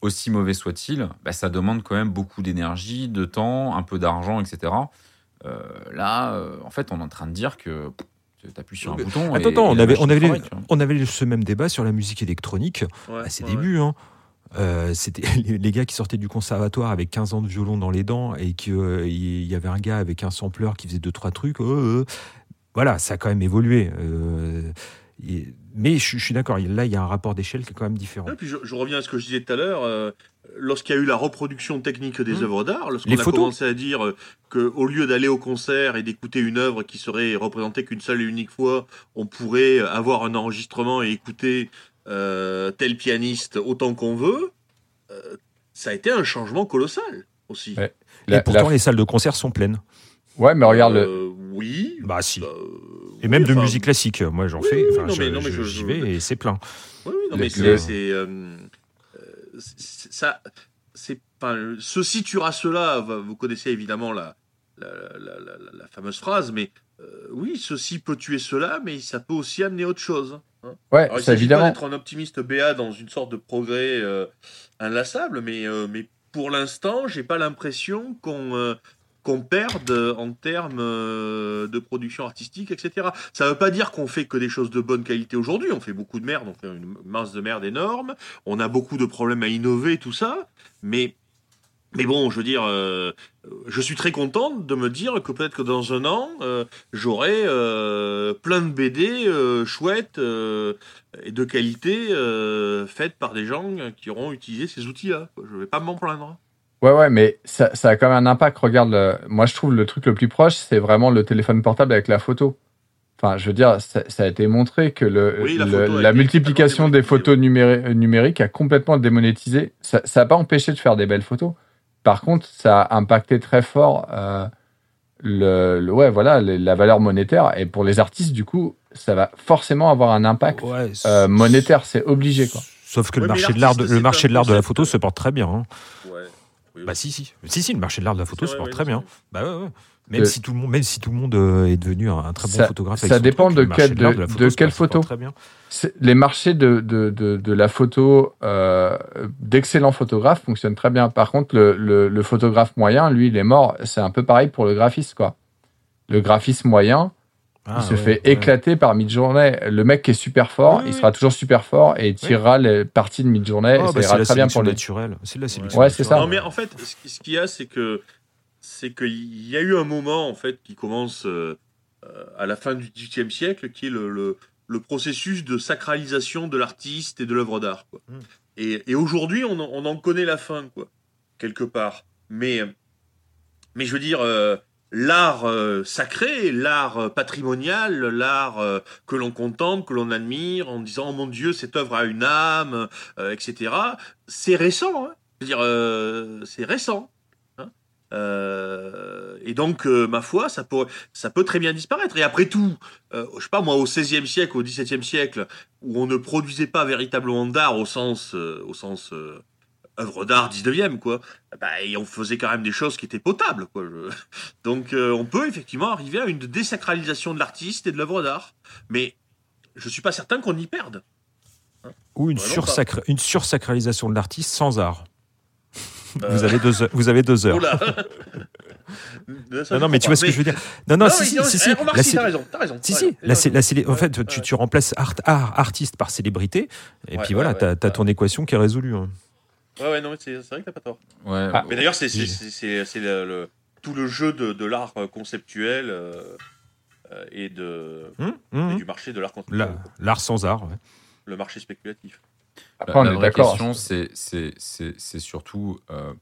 aussi mauvais soit-il, bah, ça demande quand même beaucoup d'énergie, de temps, un peu d'argent, etc. Euh, là, euh, en fait, on est en train de dire que tu appuies sur un bouton. Attends, et- attends, et on avait, on, avait, on ce même débat sur la musique électronique Ouais, à ses ouais, débuts. Hein. Euh, C'était les gars qui sortaient du conservatoire avec 15 ans de violon dans les dents et qu'il y avait un gars avec un sampler qui faisait deux trois trucs. euh, euh. voilà, ça a quand même évolué. Euh, et- mais je, je suis d'accord, là il y a un rapport d'échelle qui est quand même différent. Et puis je, je reviens à ce que je disais tout à l'heure. euh, Lorsqu'il y a eu la reproduction technique des Mmh. œuvres d'art, lorsqu'on a photos. commencé à dire euh, que au lieu d'aller au concert et d'écouter une œuvre qui serait représentée qu'une seule et unique fois, on pourrait avoir un enregistrement et écouter euh, tel pianiste autant qu'on veut, euh, ça a été un changement colossal aussi. Ouais. Et pourtant la- les salles de concert sont pleines. Ouais, mais regarde, le- Euh, oui. Bah si. bah, Et oui, même de enfin, musique classique. Moi j'en oui, fais. oui, Enfin, non, je- mais- non, mais je- je- j'y je- vais et c'est plein. Oui, oui, non, mais c'est. c'est, euh, euh, c'est- ça, c'est pas. Ceci tuera cela. Vous connaissez évidemment la, la, la- la- la- la fameuse phrase, mais euh, oui, ceci peut tuer cela, mais ça peut aussi amener autre chose. hein. ouais, c'est évidemment. pas d'être un optimiste béat dans une sorte de progrès euh, inlassable, mais, euh, mais pour l'instant, j'ai pas l'impression qu'on qu'on perde en termes de production artistique, etc. Ça veut pas dire qu'on fait que des choses de bonne qualité aujourd'hui. On fait beaucoup de merde, on fait une masse de merde énorme. On a beaucoup de problèmes à innover, tout ça. Mais mais bon, je veux dire, euh, je suis très content de me dire que peut-être que dans un an, euh, j'aurai euh, plein de BD chouettes et de qualité faites par des gens qui auront utilisé ces outils-là. Je vais pas m'en plaindre. Ouais, ouais, mais ça, ça a quand même un impact. Regarde, le- moi je trouve le truc le plus proche, c'est vraiment le téléphone portable avec la photo. Enfin, je veux dire, ça, ça a été montré que le, Oui, la le- multiplication des photos numériques, numériques a complètement démonétisé. Ça n'a pas empêché de faire des belles photos. Par contre, ça a impacté très fort euh, le, le- ouais, voilà, le- la valeur monétaire. Et pour les artistes, du coup, ça va forcément avoir un impact Ouais, euh, monétaire. C'est obligé, quoi. Sauf que Ouais, le marché de l'art, de- le marché de l'art de la photo se porte très bien. hein. Ouais. Oui, Bah si, si, si, si, le marché de l'art de la photo se porte oui, très bien. Bah ouais, ouais. Même Euh, si tout le monde, même si tout le monde euh, est devenu un, très bon Ça- photographe. ça dépend truc, de quel- de- photo quelle photo. Très bien. C'est- les marchés de, de, de, de la photo euh, d'excellents photographes fonctionnent très bien. Par contre, le, le, le photographe moyen, lui, il est mort. C'est un peu pareil pour le graphiste, quoi. Le graphiste moyen, Ah, il se ouais, fait ouais. éclater par Midjourney. Le mec qui est super fort, Oui, il sera toujours super fort et il tirera les parties de Midjourney Ah, et ça bah, c'est ira la très bien pour lui. naturelle. C'est la sélection Ouais, c'est ça. Non, naturelle. mais en fait, ce qu'il y a, c'est que c'est qu'il y a eu un moment en fait qui commence euh, euh, à la fin du XVIIIe siècle, qui est le, le, le processus de sacralisation de l'artiste et de l'œuvre d'art. quoi. Mm. Et, et aujourd'hui, on, en- on en connaît la fin, quoi, quelque part. Mais, mais je veux dire, euh, l'art euh, sacré, l'art euh, patrimonial, l'art euh, que l'on contemple, que l'on admire, en disant, oh mon Dieu, cette œuvre a une âme, euh, etc. C'est récent. Hein. Je veux dire, euh, c'est récent. Euh, et donc, euh, ma foi, ça peut, ça peut très bien disparaître. Et après tout, euh, je sais pas moi, au XVIe siècle, au XVIIe siècle, où on ne produisait pas véritablement d'art au sens, euh, au sens œuvre d'art 19e, quoi, bah, et on faisait quand même des choses qui étaient potables, quoi. je- Donc, on peut effectivement arriver à une désacralisation de l'artiste et de l'œuvre d'art. Mais je suis pas certain qu'on y perde. Ou une, sursacra- une sursacralisation de l'artiste sans art. Euh, Vous, avez deux heures, vous avez deux heures. Non, non, mais tu vois ce que je veux dire. Non, non, si, si, si, si. Remarque, La si, sé- t'as raison, t'as raison. Si, si, la, la célé- en fait, ouais, tu, ouais. tu remplaces art, art- artiste par célébrité, et Ouais, puis voilà, ouais, t'as t'as ouais. ton équation qui est résolue. hein. Ouais, ouais, non, mais c'est vrai que t'as pas tort. Ouais, Ah, Mais d'ailleurs, c'est le, le- tout le jeu de, de l'art conceptuel euh, et, de, Hum, et hum, du marché de l'art conceptuel. La- L'art sans art. ouais. Le marché spéculatif. Après, La, on la vraie question, c'est- surtout, euh,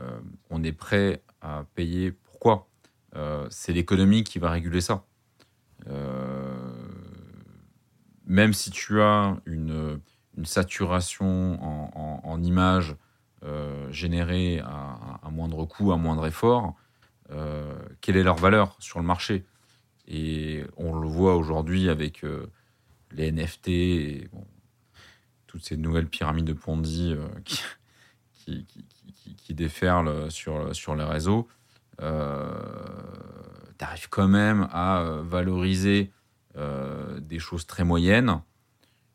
euh, on est prêt à payer. Pourquoi? Euh, C'est l'économie qui va réguler ça. Même si tu as une, une saturation en, en- en images générées à, à moindre coût, à moindre effort, quelle est leur valeur sur le marché? Et on le voit aujourd'hui avec les NFT et bon, toutes ces nouvelles pyramides de Ponzi euh, qui, déferlent sur, sur les réseaux, tu arrives quand même à euh, valoriser euh, des choses très moyennes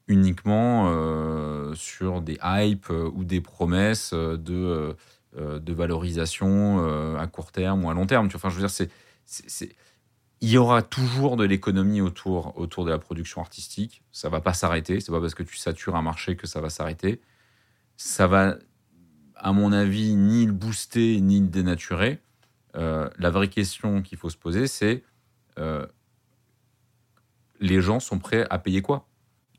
uniquement euh, sur des hypes euh, ou des promesses euh, de, euh, euh, de valorisation euh, à court terme ou à long terme. Enfin, je veux dire, c'est- il y aura toujours de l'économie autour, autour de la production artistique. Ça va pas s'arrêter. C'est pas parce que tu satures un marché que ça va s'arrêter. Ça va, à mon avis, ni le booster ni le dénaturer. Euh, la vraie question qu'il faut se poser, c'est euh, les gens sont prêts à payer quoi?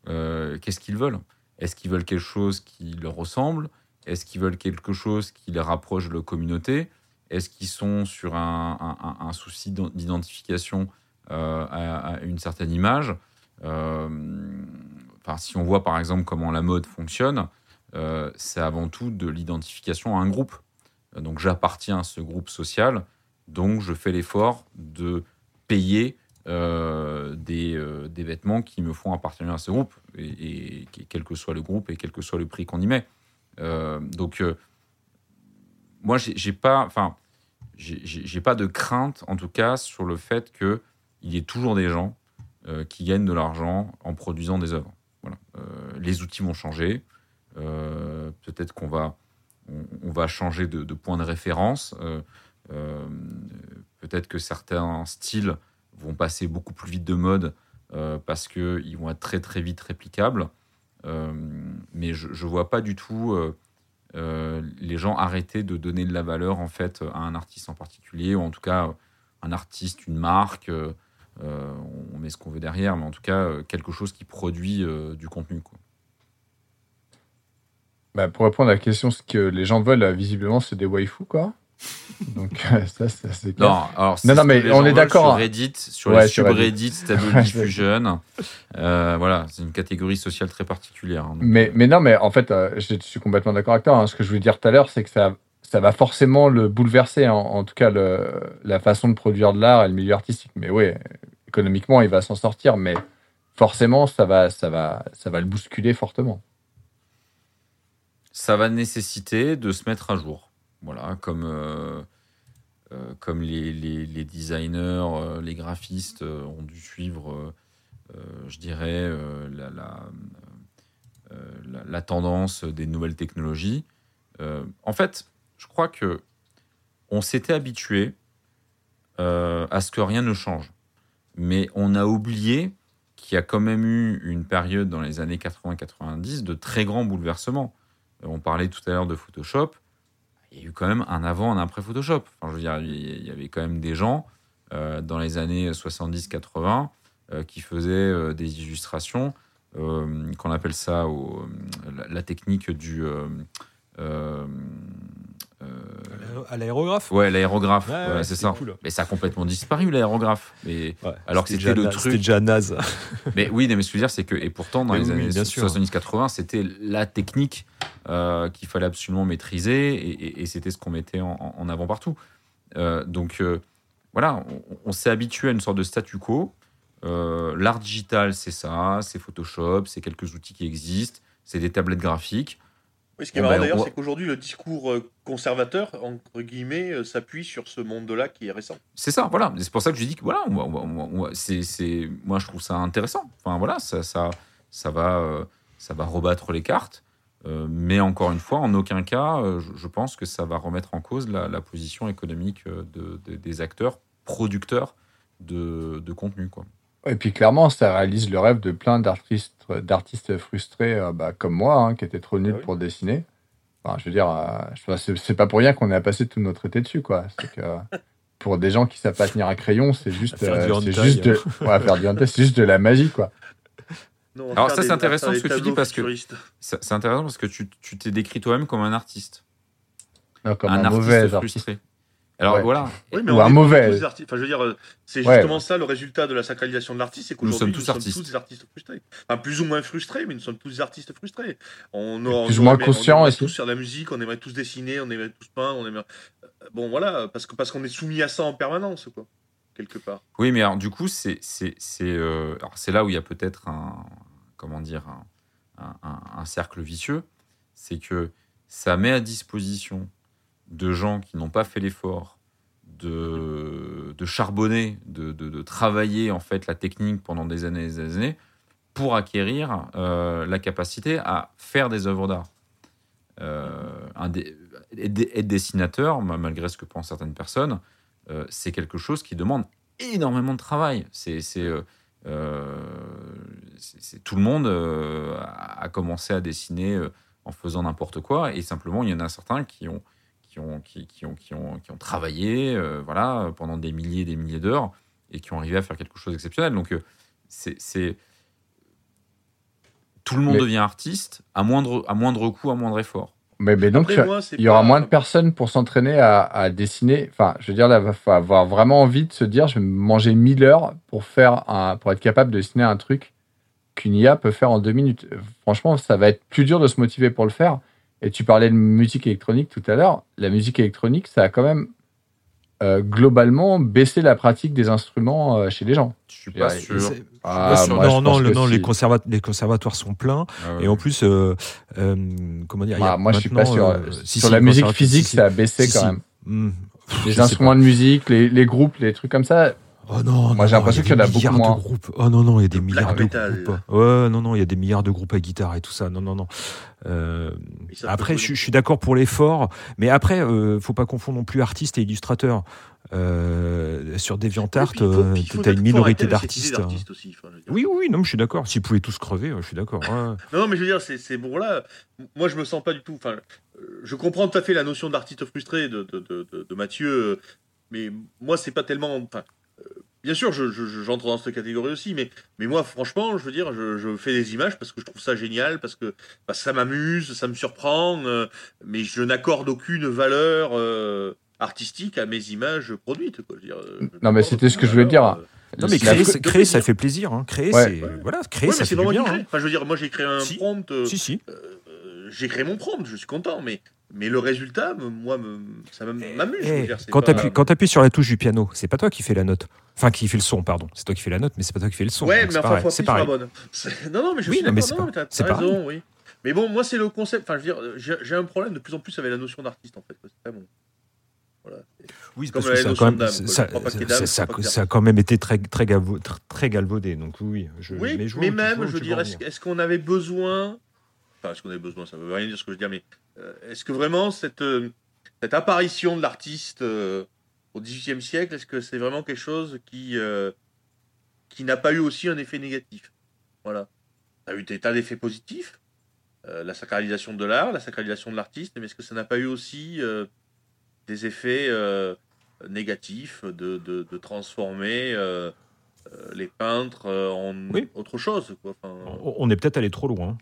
Euh, Qu'est-ce qu'ils veulent? Est-ce qu'ils veulent quelque chose qui leur ressemble? Est-ce qu'ils veulent quelque chose qui les rapproche de leur communauté? Est-ce qu'ils sont sur un, souci d'ident- d'identification euh, à, une certaine image Euh, Si on voit par exemple comment la mode fonctionne, euh, c'est avant tout de l'identification à un groupe. Donc j'appartiens à ce groupe social, donc je fais l'effort de payer des, vêtements qui me font appartenir à ce groupe, et, quel que soit le groupe et quel que soit le prix qu'on y met. Donc moi j'ai pas, enfin j'ai- pas de crainte en tout cas sur le fait que il y ait toujours des gens euh, qui gagnent de l'argent en produisant des œuvres. Voilà. Euh, les outils vont changer. Euh, Peut-être qu'on va, on, va changer de, de point de référence. Peut-être que certains styles vont passer beaucoup plus vite de mode parce qu'ils vont être très très vite réplicables. Mais je ne vois pas du tout les gens arrêter de donner de la valeur en fait à un artiste en particulier ou en tout cas un artiste, une marque. euh, euh, on met ce qu'on veut derrière, mais en tout cas euh, quelque chose qui produit euh, du contenu. Bah, pour répondre à la question, ce que les gens veulent, euh, visiblement, c'est des waifus, quoi. Donc, euh, ça, c'est. Non, alors Non, mais on est d'accord, Sur hein. Reddit, sur Ouais, les subreddits, Stable Diffusion. Euh, voilà, c'est une catégorie sociale très particulière. hein. Mais, euh, mais non, mais en fait, euh, je suis complètement d'accord avec toi. hein. Ce que je voulais dire tout à l'heure, c'est que ça, ça va forcément le bouleverser, en, en tout cas le, la façon de produire de l'art et le milieu artistique. Mais oui, économiquement, il va s'en sortir, mais forcément, ça va, ça va, ça va le bousculer fortement. ça va nécessiter de se mettre à jour. Voilà, comme, euh, euh, comme les, les- designers, euh, les graphistes ont dû suivre, je dirais, la, la, tendance des nouvelles technologies. En fait, je crois que on s'était habitué à ce que rien ne change. mais on a oublié qu'il y a quand même eu une période dans les années 80-90 de très grands bouleversements. On parlait tout à l'heure de Photoshop. Il y a eu quand même un avant, un après Photoshop. Je veux dire, il y avait quand même des gens euh, dans les années 70-80 euh, qui faisaient euh, des illustrations, qu'on appelle ça la technique du. À l'aérographe ouais, l'aérographe, Ouais, ouais, ouais, c'est ça. cool. Mais ça a complètement disparu, l'aérographe. Mais. Alors que c'était le truc- C'était déjà naze. mais oui, mais ce que je veux dire, c'est que, et pourtant, dans Mais les oui, années bien sûr. 70-80, c'était la technique euh, qu'il fallait absolument maîtriser et, et- et c'était ce qu'on mettait en, avant partout. Euh, donc, euh, voilà, on, on s'est habitué à une sorte de statu quo. L'art digital, c'est ça, c'est Photoshop, c'est quelques outils qui existent, c'est des tablettes graphiques. Oui, ce qui est Bon, marrant ben, d'ailleurs, on- c'est qu'aujourd'hui, le discours euh, conservateur, entre guillemets, euh, s'appuie sur ce monde-là qui est récent. C'est ça, voilà. C'est pour ça que je dis que voilà, on va- on va- on va- on va- c'est, c'est- moi je trouve ça intéressant. Enfin voilà, ça, ça, ça va, euh, ça va rebattre les cartes. Euh, mais encore une fois, en aucun cas, je, je pense que ça va remettre en cause la, la position économique de, de- des acteurs producteurs de, de contenu, quoi. Et puis clairement, ça réalise le rêve de plein d'artistes, d'artistes frustrés euh, bah, comme moi, hein, qui étaient trop nuls Ah oui. pour dessiner. Enfin, je veux dire, euh, c'est- c'est pas pour rien qu'on a passé tout notre été dessus, quoi. C'est que pour des gens qui savent pas tenir un crayon, c'est juste, euh, c'est juste de, ouais, faire du hentai, c'est juste de la magie, quoi. Non, Alors ça, des- c'est intéressant ce que tu dis parce que- C'est intéressant parce que tu, tu t'es décrit toi-même comme un artiste, Non, comme un, un, artiste mauvais artiste. frustré. Alors Ouais. voilà, Oui, mais Ou un mauvais. tous. Enfin, je veux dire, euh, c'est Ouais. justement ça le résultat de la sacralisation de l'artiste, c'est Nous qu'aujourd'hui sommes nous tous sommes artistes. tous des artistes frustrés. Enfin, plus ou moins frustrés, mais nous sommes tous des artistes frustrés. On, on- plus on ou moins conscients On aimerait tous faire de la musique, on aimerait tous dessiner, on aimerait tous peindre, on aimerait. euh, Bon, voilà, parce que parce qu'on est soumis à ça en permanence, quoi, quelque part. Oui, mais alors, du coup, c'est c'est c'est euh, alors, c'est là où il y a peut-être un comment dire un, un- un- un cercle vicieux, c'est que ça met à disposition de gens qui n'ont pas fait l'effort de, de charbonner, de, de- travailler en fait la technique pendant des années et des années pour acquérir euh, la capacité à faire des œuvres d'art. Euh, être, dessinateur, ma- malgré ce que pensent certaines personnes, euh, c'est quelque chose qui demande énormément de travail. C'est, tout le monde a commencé à dessiner en faisant n'importe quoi, et simplement il y en a certains qui ont, qui ont, qui, qui ont, qui ont, qui ont travaillé, euh, voilà, pendant des milliers et des milliers d'heures, et qui ont arrivé à faire quelque chose d'exceptionnel. Donc euh, c'est, tout le monde Mais- devient artiste à moindre, à moindre coût, à moindre effort. Mais, mais donc, moi, il y aura pas- moins de personnes pour s'entraîner à, à dessiner. Enfin, je veux dire, là, il va avoir vraiment envie de se dire, je vais manger 1000 heures pour, faire un, pour être capable de dessiner un truc qu'une IA peut faire en deux minutes. Franchement, ça va être plus dur de se motiver pour le faire. Et tu parlais de musique électronique tout à l'heure. La musique électronique, ça a quand même euh, globalement baissé la pratique des instruments euh, chez les gens. Je suis pas sûr. Ah, sûr. moi, non, non, le- non, les, si. conserva- les conservatoires sont pleins. Ah. Et en plus, euh, euh, comment dire il y a Ah, moi, je suis pas sûr. euh, si, Sur si, la musique physique, si, si. ça a baissé Si, quand si. même. Hmm. Les instruments de musique, les, les groupes, les trucs comme ça, Oh non, Moi, j'ai non, l'impression il qu'il y en a beaucoup moins. de groupes. Oh non, non, il y a des milliards de groupes. Ouais, non, non, il y a des milliards de groupes à guitare et tout ça. Non, non, non. Euh, après, je, suis d'accord pour l'effort, mais après, euh, faut pas confondre non plus artiste et illustrateur. Euh, sur DeviantArt, faut- euh, t'as une minorité d'artistes. enfin, dire. Oui, oui, oui, non, mais je suis d'accord. S'ils pouvaient tous crever, je suis d'accord. ouais. Non, non, mais je veux dire, c'est c'est bon là. Moi, je me sens pas du tout. Enfin, je comprends tout à fait la notion d'artiste frustré de, de, de, de- de Mathieu, mais moi, c'est pas tellement. Enfin, bien sûr, je- je- je- j'entre dans cette catégorie aussi, mais, mais moi, franchement, je veux dire, je, je fais des images parce que je trouve ça génial, parce que, parce que ça m'amuse, ça me surprend, euh, mais je n'accorde aucune valeur euh, artistique à mes images produites. Quoi. Je veux dire, euh, je Non, mais c'était ce que je voulais dire. euh, Non, mais créer, c'est- créer, ça fait plaisir. Hein. Créer, Ouais. c'est. Voilà, créer, Oui, ça mais fait crée. hein. Enfin, je veux dire, moi j'ai créé un Si. prompt. euh, Si, si. euh, j'ai créé mon prompt, je suis content, mais, mais le résultat, moi, ça m'am- m'amuse. Eh, quand pas- tu appuies sur la touche du piano, c'est pas toi qui fais la note. Enfin, qui fait le son, pardon. C'est toi qui fais la note, mais c'est pas toi qui fais le son. Ouais, mais enfin, C'est pareil. bonne. Non, non, mais je Oui, suis mais d'accord. c'est pas- mais raison, oui. Mais bon, moi, c'est le concept. Enfin, je veux dire, j'ai un problème de plus en plus avec la notion d'artiste, en fait. C'est vraiment. Voilà. Oui, parce que ça a, quand même, ça, a quand même été très, très, très, très galvaudé. Donc oui, je, Oui, mais, je tu- même, je venir. est-ce qu'on avait besoin. Enfin, est-ce qu'on avait besoin Ça veut rien dire ce que je veux dire, mais euh, est-ce que vraiment cette, euh, cette apparition de l'artiste euh, au XVIIIe siècle, est-ce que c'est vraiment quelque chose qui. qui n'a pas eu aussi un effet négatif? Voilà. Ça a eu des tas d'effets positifs, la sacralisation de l'art, la sacralisation de l'artiste, mais est-ce que ça n'a pas eu aussi des effets négatifs de, de, de transformer les peintres en Oui. autre chose quoi. Enfin, On on est peut-être allé trop loin.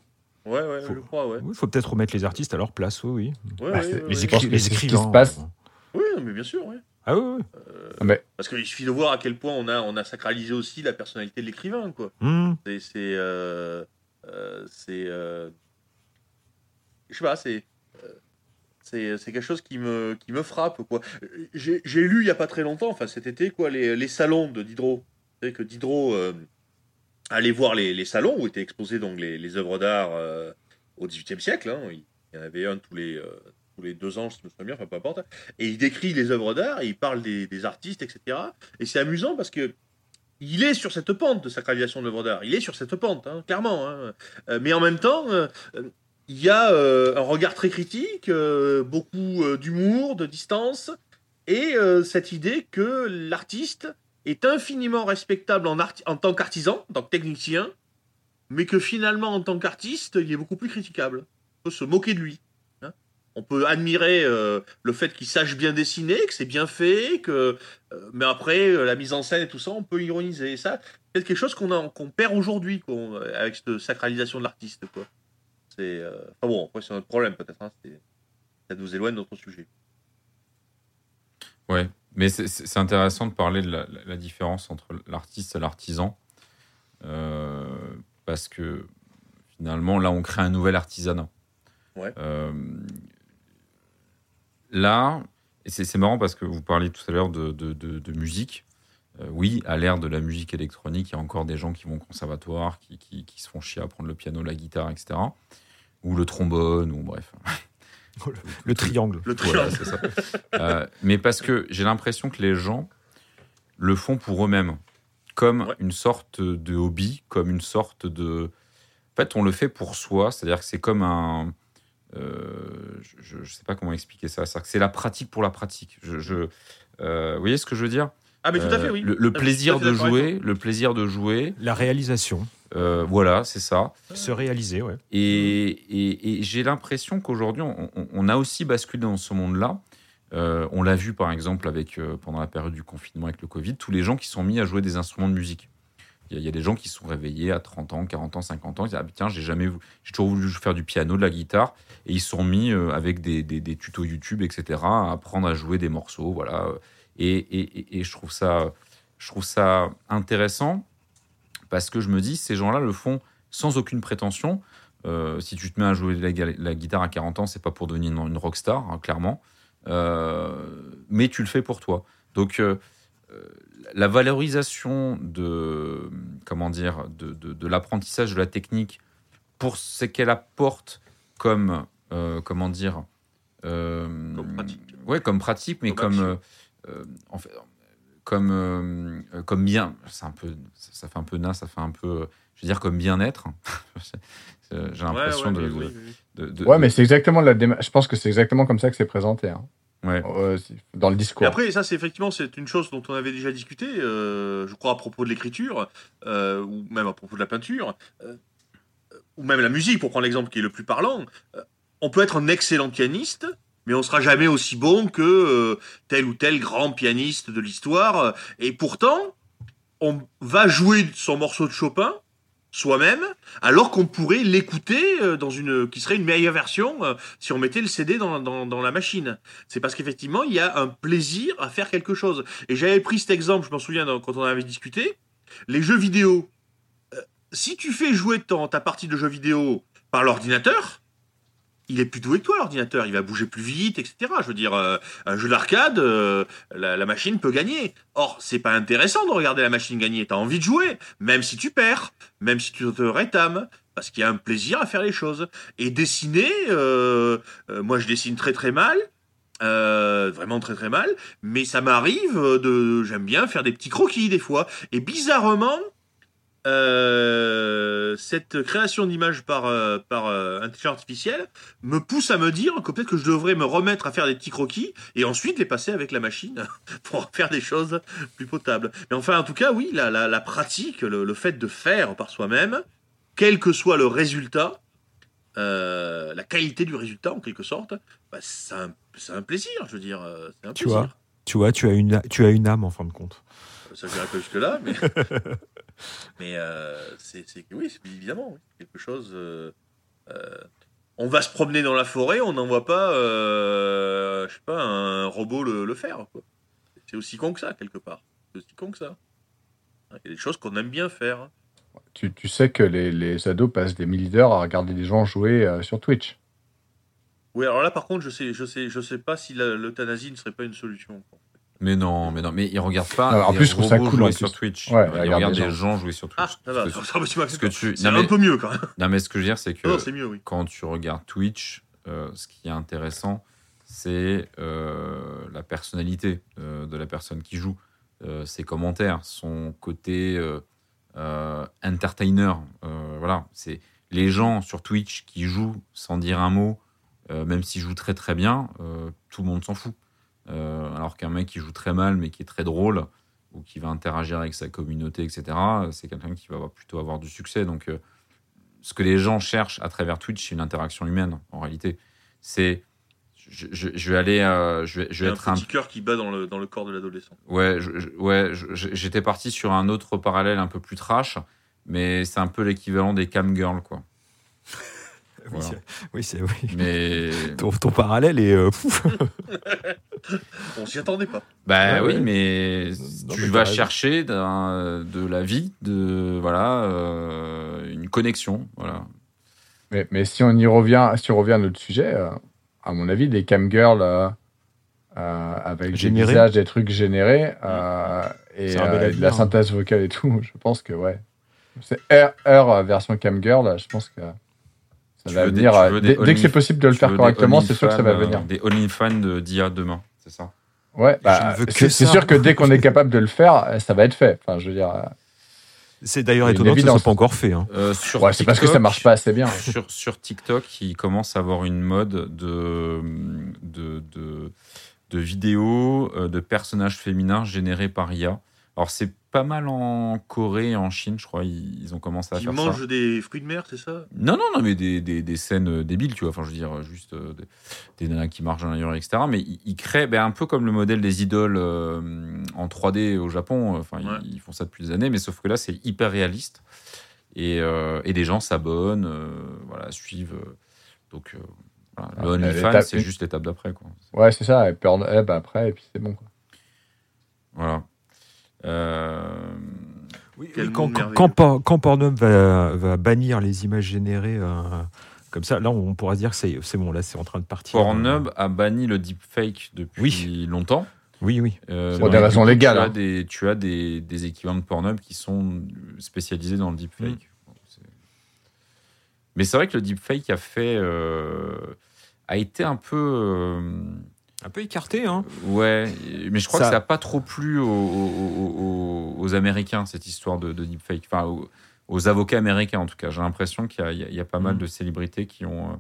Ouais, ouais, Faut- je crois, ouais. Il faut peut-être remettre les artistes à leur place, oui, oui. Ouais, Bah, ouais, Les, ouais. écri- les ce qui écrivains. se passe. Oui, mais bien sûr, ouais. Ah oui, oui. Parce qu'il suffit de voir à quel point on a, on a sacralisé aussi la personnalité de l'écrivain, quoi. Hum. C'est. C'est. euh, euh, euh, je sais pas, c'est. euh, C'est, c'est quelque chose qui me, qui me frappe, quoi. J'ai, j'ai lu il y a pas très longtemps, enfin cet été, quoi, les, les salons de Diderot. Vous savez que Diderot allait voir les, salons où étaient exposées donc les, œuvres d'art euh, au XVIIIe siècle. hein. Il y en avait un tous les, euh, tous les deux ans, si je me souviens bien, peu importe. Et il décrit les œuvres d'art il parle des, artistes, etc. Et c'est amusant parce que il est sur cette pente de sacralisation de l'œuvre d'art. Il est sur cette pente, hein, clairement. hein. Euh, mais en même temps, euh, il y a euh, un regard très critique, beaucoup d'humour, de distance, et cette idée que l'artiste est infiniment respectable en, tant qu'artisan, en tant que technicien, mais que finalement, en tant qu'artiste, il est beaucoup plus critiquable. On peut se moquer de lui. hein. On peut admirer euh, le fait qu'il sache bien dessiner, que c'est bien fait, que euh, mais après euh, la mise en scène et tout ça, on peut ironiser. Ça, c'est quelque chose qu'on perd aujourd'hui avec cette sacralisation de l'artiste. C'est enfin bon, après c'est notre problème peut-être. hein, ça nous éloigne de notre sujet. Ouais, mais c'est- intéressant de parler de la, différence entre l'artiste et l'artisan. euh, parce que finalement, là, on crée un nouvel artisanat. Ouais. Euh, là, c'est marrant parce que vous parliez tout à l'heure de, de- de- de musique. Euh, oui, à l'ère de la musique électronique, il y a encore des gens qui vont au conservatoire, qui, qui- qui se font chier à apprendre le piano, la guitare, etc. Ou le trombone, ou bref. Le triangle. Le Voilà, triangle. c'est ça. Euh, mais parce que j'ai l'impression que les gens le font pour eux-mêmes, comme Ouais. une sorte de hobby, comme une sorte de. En fait, on le fait pour soi, c'est-à-dire que c'est comme un. euh, je ne sais pas comment expliquer ça. C'est-à-dire que c'est la pratique pour la pratique. Je, je- euh, vous voyez ce que je veux dire? Ah mais tout à fait Euh, oui. Le, le Ah, plaisir fait de jouer, le plaisir de jouer. La réalisation. Euh, voilà, c'est ça. Se réaliser, ouais. Et, et- et j'ai l'impression qu'aujourd'hui, on, on- a aussi basculé dans ce monde-là. Euh, on l'a vu par exemple avec, euh, pendant la période du confinement avec le Covid, tous les gens qui sont mis à jouer des instruments de musique. Il y, a- il y a des gens qui se sont réveillés à 30 ans, 40 ans, 50 ans. Ils disent Ah, tiens, j'ai jamais, j'ai toujours voulu faire du piano, de la guitare. Et ils sont mis euh, avec des, des- des tutos YouTube, etc., à apprendre à jouer des morceaux. Voilà. Et, et- et- et je, trouve ça, je trouve ça intéressant parce que je me dis, ces gens-là le font sans aucune prétention. Euh, si tu te mets à jouer la, guitare à 40 ans, c'est pas pour devenir une, une rockstar, hein, clairement. Euh, mais tu le fais pour toi. Donc, euh, la valorisation de, comment dire, de, de- de l'apprentissage de la technique pour ce qu'elle apporte comme, comment dire, Comme pratique. Ouais, comme pratique, mais Comme comme, en fait, comme, euh, euh, comme bien. C'est un peu, ça, ça fait un peu nain, ça fait un peu, euh, je veux dire, comme bien-être. J'ai l'impression Ouais, de, ouais, de- oui, oui, oui. de- de- Ouais, mais c'est exactement la démarche. Je pense que c'est exactement comme ça que c'est présenté. hein. Ouais. Euh, dans le Et discours. après, ça, c'est effectivement, c'est une chose dont on avait déjà discuté, euh, je crois, à propos de l'écriture, euh, ou même à propos de la peinture, euh, ou même la musique, pour prendre l'exemple qui est le plus parlant. Euh, on peut être un excellent pianiste, mais on sera jamais aussi bon que euh, tel ou tel grand pianiste de l'histoire. Et pourtant, on va jouer son morceau de Chopin soi-même, alors qu'on pourrait l'écouter euh, dans une qui serait une meilleure version euh, si on mettait le CD dans, dans, la machine. C'est parce qu'effectivement, il y a un plaisir à faire quelque chose. Et j'avais pris cet exemple, je m'en souviens quand on avait discuté, les jeux vidéo. Si tu fais jouer ta partie de jeu vidéo par l'ordinateur, il est plus doué que toi, l'ordinateur. Il va bouger plus vite, etc. Je veux dire, euh, un jeu d'arcade, euh, la, machine peut gagner. Or, c'est pas intéressant de regarder la machine gagner. T'as envie de jouer, même si tu perds, même si tu te rétames, parce qu'il y a un plaisir à faire les choses. Et dessiner, euh, moi je dessine très très mal. vraiment très très mal, mais ça m'arrive de, j'aime bien faire des petits croquis des fois, et bizarrement, euh, cette création d'image par, euh, par euh, intelligence artificielle me pousse à me dire que peut-être que je devrais me remettre à faire des petits croquis et ensuite les passer avec la machine pour faire des choses plus potables. Mais enfin, en tout cas, oui, la, la, la pratique, le, le fait de faire par soi-même, quel que soit le résultat, euh, la qualité du résultat en quelque sorte, bah, c'est un, un plaisir, je veux dire. un Tu plaisir. vois Tu vois, tu as une, tu as une âme en fin de compte. Ça, je pas jusque-là, mais, mais euh, c'est, oui, évidemment, oui, quelque chose. euh, euh, on va se promener dans la forêt, on n'en voit pas, je sais pas, un robot le, le faire. C'est aussi con que ça, quelque part. C'est aussi con que ça. Il y a des choses qu'on aime bien faire. Tu, tu sais que les, les ados passent des milliers d'heures à regarder des gens jouer sur Twitch. Oui, alors là, par contre, je sais, je sais, je sais pas si l'euthanasie ne serait pas une solution. quoi. Mais non, mais non, mais ils regardent pas. Alors, en plus, je trouve ça cool, jouer en sur. Twitch. Ouais, ils regardent regardent des gens jouer sur Twitch. Ah, que- tu que tu- c'est un mais- peu mieux quand même. Non, mais ce que je veux dire, c'est que Non, c'est mieux, oui. quand tu regardes Twitch, euh, ce qui est intéressant, c'est euh, la personnalité euh, de la personne qui joue, euh, ses commentaires, son côté euh, euh, entertainer. euh, voilà, c'est les gens sur Twitch qui jouent sans dire un mot, euh, même s'ils jouent très très bien, euh, tout le monde s'en fout. Euh, alors qu'un mec qui joue très mal mais qui est très drôle ou qui va interagir avec sa communauté, etc., c'est quelqu'un qui va avoir- plutôt avoir du succès. Donc, euh, ce que les gens cherchent à travers Twitch, c'est une interaction humaine, en réalité. C'est. Je, je- je vais aller. euh, je vais, je être un un. petit cœur qui bat dans le, dans le corps de l'adolescent. Ouais, je- je- ouais j'étais parti sur un autre parallèle un peu plus trash, mais c'est un peu l'équivalent des cam girls, quoi. Oui, Voilà. c'est- oui, c'est oui. Mais. Ton, ton parallèle est. euh. On s'y attendait pas. Bah Ouais, oui, ouais. mais Non, tu mais vas chercher de la vie, de voilà, euh, une connexion, voilà. Mais, mais si on y revient, si on revient à notre sujet, euh, à mon avis, des camgirls euh, euh, avec Générés. des visages, des trucs générés euh, et de la hein. synthèse vocale et tout, je pense que ouais. C'est R, R version camgirl, je pense que ça Tu va des- venir. dès, dès que c'est possible de le faire correctement, c'est sûr que ça va venir. Des OnlyFans d'IA demain, c'est ça Ouais, bah, c'est sûr que dès qu'on est capable de le faire, euh, ça va être fait. Enfin, je veux dire, euh, C'est d'ailleurs étonnant que ce soit pas encore fait. hein. Euh, ouais, c'est parce que ça TikTok- marche pas assez bien. Sur, sur TikTok, il commence à avoir une mode de, de, de, de vidéos de personnages féminins générés par IA. Alors, c'est pas mal en Corée et en Chine, je crois, ils, ils ont commencé à Qui faire ça. des fruits de mer, c'est ça? Non, non, non, mais des, des, des scènes euh, débiles, tu vois. Enfin, je veux dire, juste euh, des, des nanas qui marchent dans la rue, etc. Mais ils, ils créent ben, un peu comme le modèle des idoles euh, en 3D au Japon. Enfin, ils- Ouais. ils, font ça depuis des années, mais sauf que là, c'est hyper réaliste. Et, euh, et des gens s'abonnent, euh, voilà, suivent. euh, donc, euh, voilà. Ah, le OnlyFans, c'est juste l'étape d'après, quoi. Ouais, c'est ça. Et Pornhub après, et puis c'est bon. Quoi. Voilà. Euh, Oui, Quel oui, quand, Pornhub va, va bannir les images générées euh, comme ça, là, on pourra se dire que c'est bon, là, c'est en train de partir. Pornhub a banni le deepfake depuis Oui. longtemps. Oui, oui. Euh, Pour des raisons légales, Tu as, hein. des, tu as des, des équivalents de Pornhub qui sont spécialisés dans le deepfake. Mm. Bon, Mais c'est vrai que le deepfake a fait. euh, a été un peu. euh, Un peu écarté, hein. ouais, mais je crois Ça- que ça n'a pas trop plu aux, aux- aux- aux Américains, cette histoire de, de deepfake. Enfin, aux, aux avocats américains, en tout cas. J'ai l'impression qu'il y, a- y y pas mal Mm. de célébrités qui ont, euh,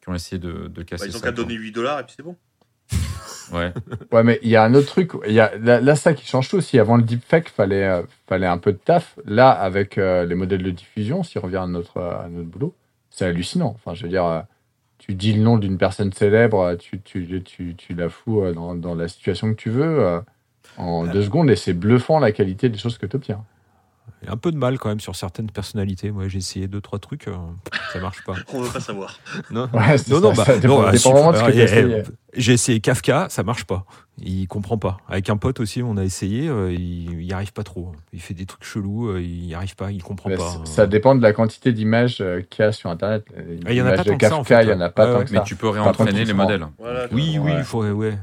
qui ont essayé de, de casser Bah, Ils ont ça. qu'à donner 8 dollars et puis c'est bon. Ouais. Ouais, mais il y a un autre truc. Il y a, là, là, ça qui change tout. Si avant le deepfake, fallait, euh, fallait un peu de taf. Là, avec euh, les modèles de diffusion, si on revient à notre, euh, à notre boulot, c'est hallucinant. Enfin, je veux dire, euh, tu dis le nom d'une personne célèbre, euh, tu, tu, tu, tu la fous euh, dans, dans la situation que tu veux euh, en Ouais. deux secondes et c'est bluffant la qualité des choses que tu obtiens. Il y a un peu de mal quand même sur certaines personnalités. Moi, j'ai essayé deux, trois trucs, euh, ça marche pas. On veut pas savoir. Non, Ouais, non, ça, non, bah, ça dépend, non, ah, dépend si, vraiment de ce que alors, tu eh, essayé. eh, J'ai essayé Kafka, ça marche pas. Il comprend pas. Avec un pote aussi, on a essayé, euh, il y arrive pas trop. Il fait des trucs chelous, euh, il y arrive pas, il comprend pas. Ça dépend de la quantité d'images euh, qu'il y a sur Internet. Ah, il y en a pas de tant que ça, en Kafka, fait. il y en a pas Ouais, tant ouais. que Mais ça. tu peux réentraîner les modèles. Voilà, Oui, oui, il faut, ouais, ouais.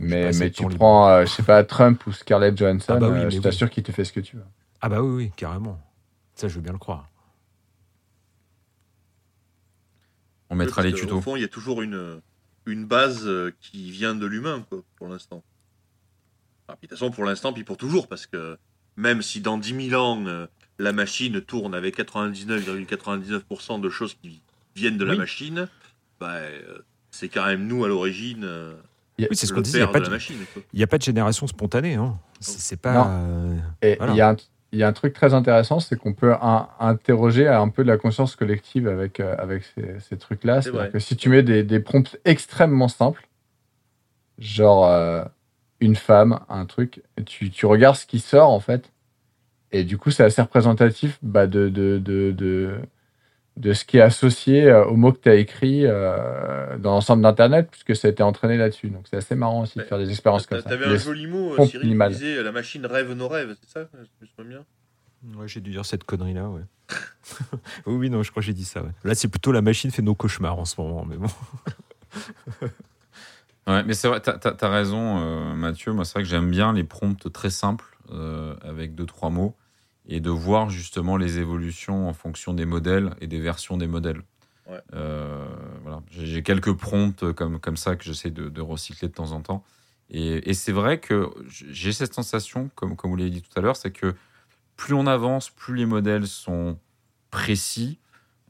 Mais, mais tu prends, euh, je sais pas, Trump ou Scarlett Johansson, Ah bah oui, euh, mais je oui. t'assure qu'il te fait ce que tu veux. Ah bah oui, oui, carrément. Ça, je veux bien le croire. On mettra les tutos. Au fond, il y a toujours une, une base euh, qui vient de l'humain, quoi, pour l'instant. Puis, de toute façon, pour l'instant, puis pour toujours, parce que même si dans 10 000 ans, euh, la machine tourne avec 99,99% de choses qui viennent de la Oui. machine, bah, euh, c'est quand même nous à l'origine Oui, c'est ce qu'on disait. Il n'y a, père pas de la de- machine. il y a pas de génération spontanée. Hein. C'est pas. Euh, Et il y, a un- il y a un truc très intéressant, c'est qu'on peut un- interroger un peu de la conscience collective avec, euh, avec ces, ces trucs-là. C'est-à-dire que si tu mets des, des prompts extrêmement simples, genre euh, une femme, un truc, tu, tu regardes ce qui sort en fait, et du coup c'est assez représentatif bah, de, de, de, de, de ce qui est associé euh, au mot que tu as écrit euh, dans l'ensemble d'Internet, puisque ça a été entraîné là-dessus. Donc c'est assez marrant aussi de faire des expériences comme ça. T'avais un Les- joli mot, euh, Cyril, qui disait la machine rêve nos rêves, c'est ça Je me souviens bien? Ouais, j'ai dû dire cette connerie-là, ouais. oui, oui, non, je crois que j'ai dit ça. ouais. Là, c'est plutôt la machine fait nos cauchemars en ce moment, mais bon. Ouais, mais c'est vrai, t'as as, raison, euh, Mathieu. Moi, c'est vrai que j'aime bien les prompts très simples, euh, avec deux, trois mots, et de voir justement les évolutions en fonction des modèles et des versions des modèles. Ouais. Euh, voilà. J'ai quelques prompts comme, comme ça que j'essaie de, de recycler de temps en temps. Et, et c'est vrai que j'ai cette sensation, comme, comme vous l'avez dit tout à l'heure, c'est que plus on avance, plus les modèles sont précis,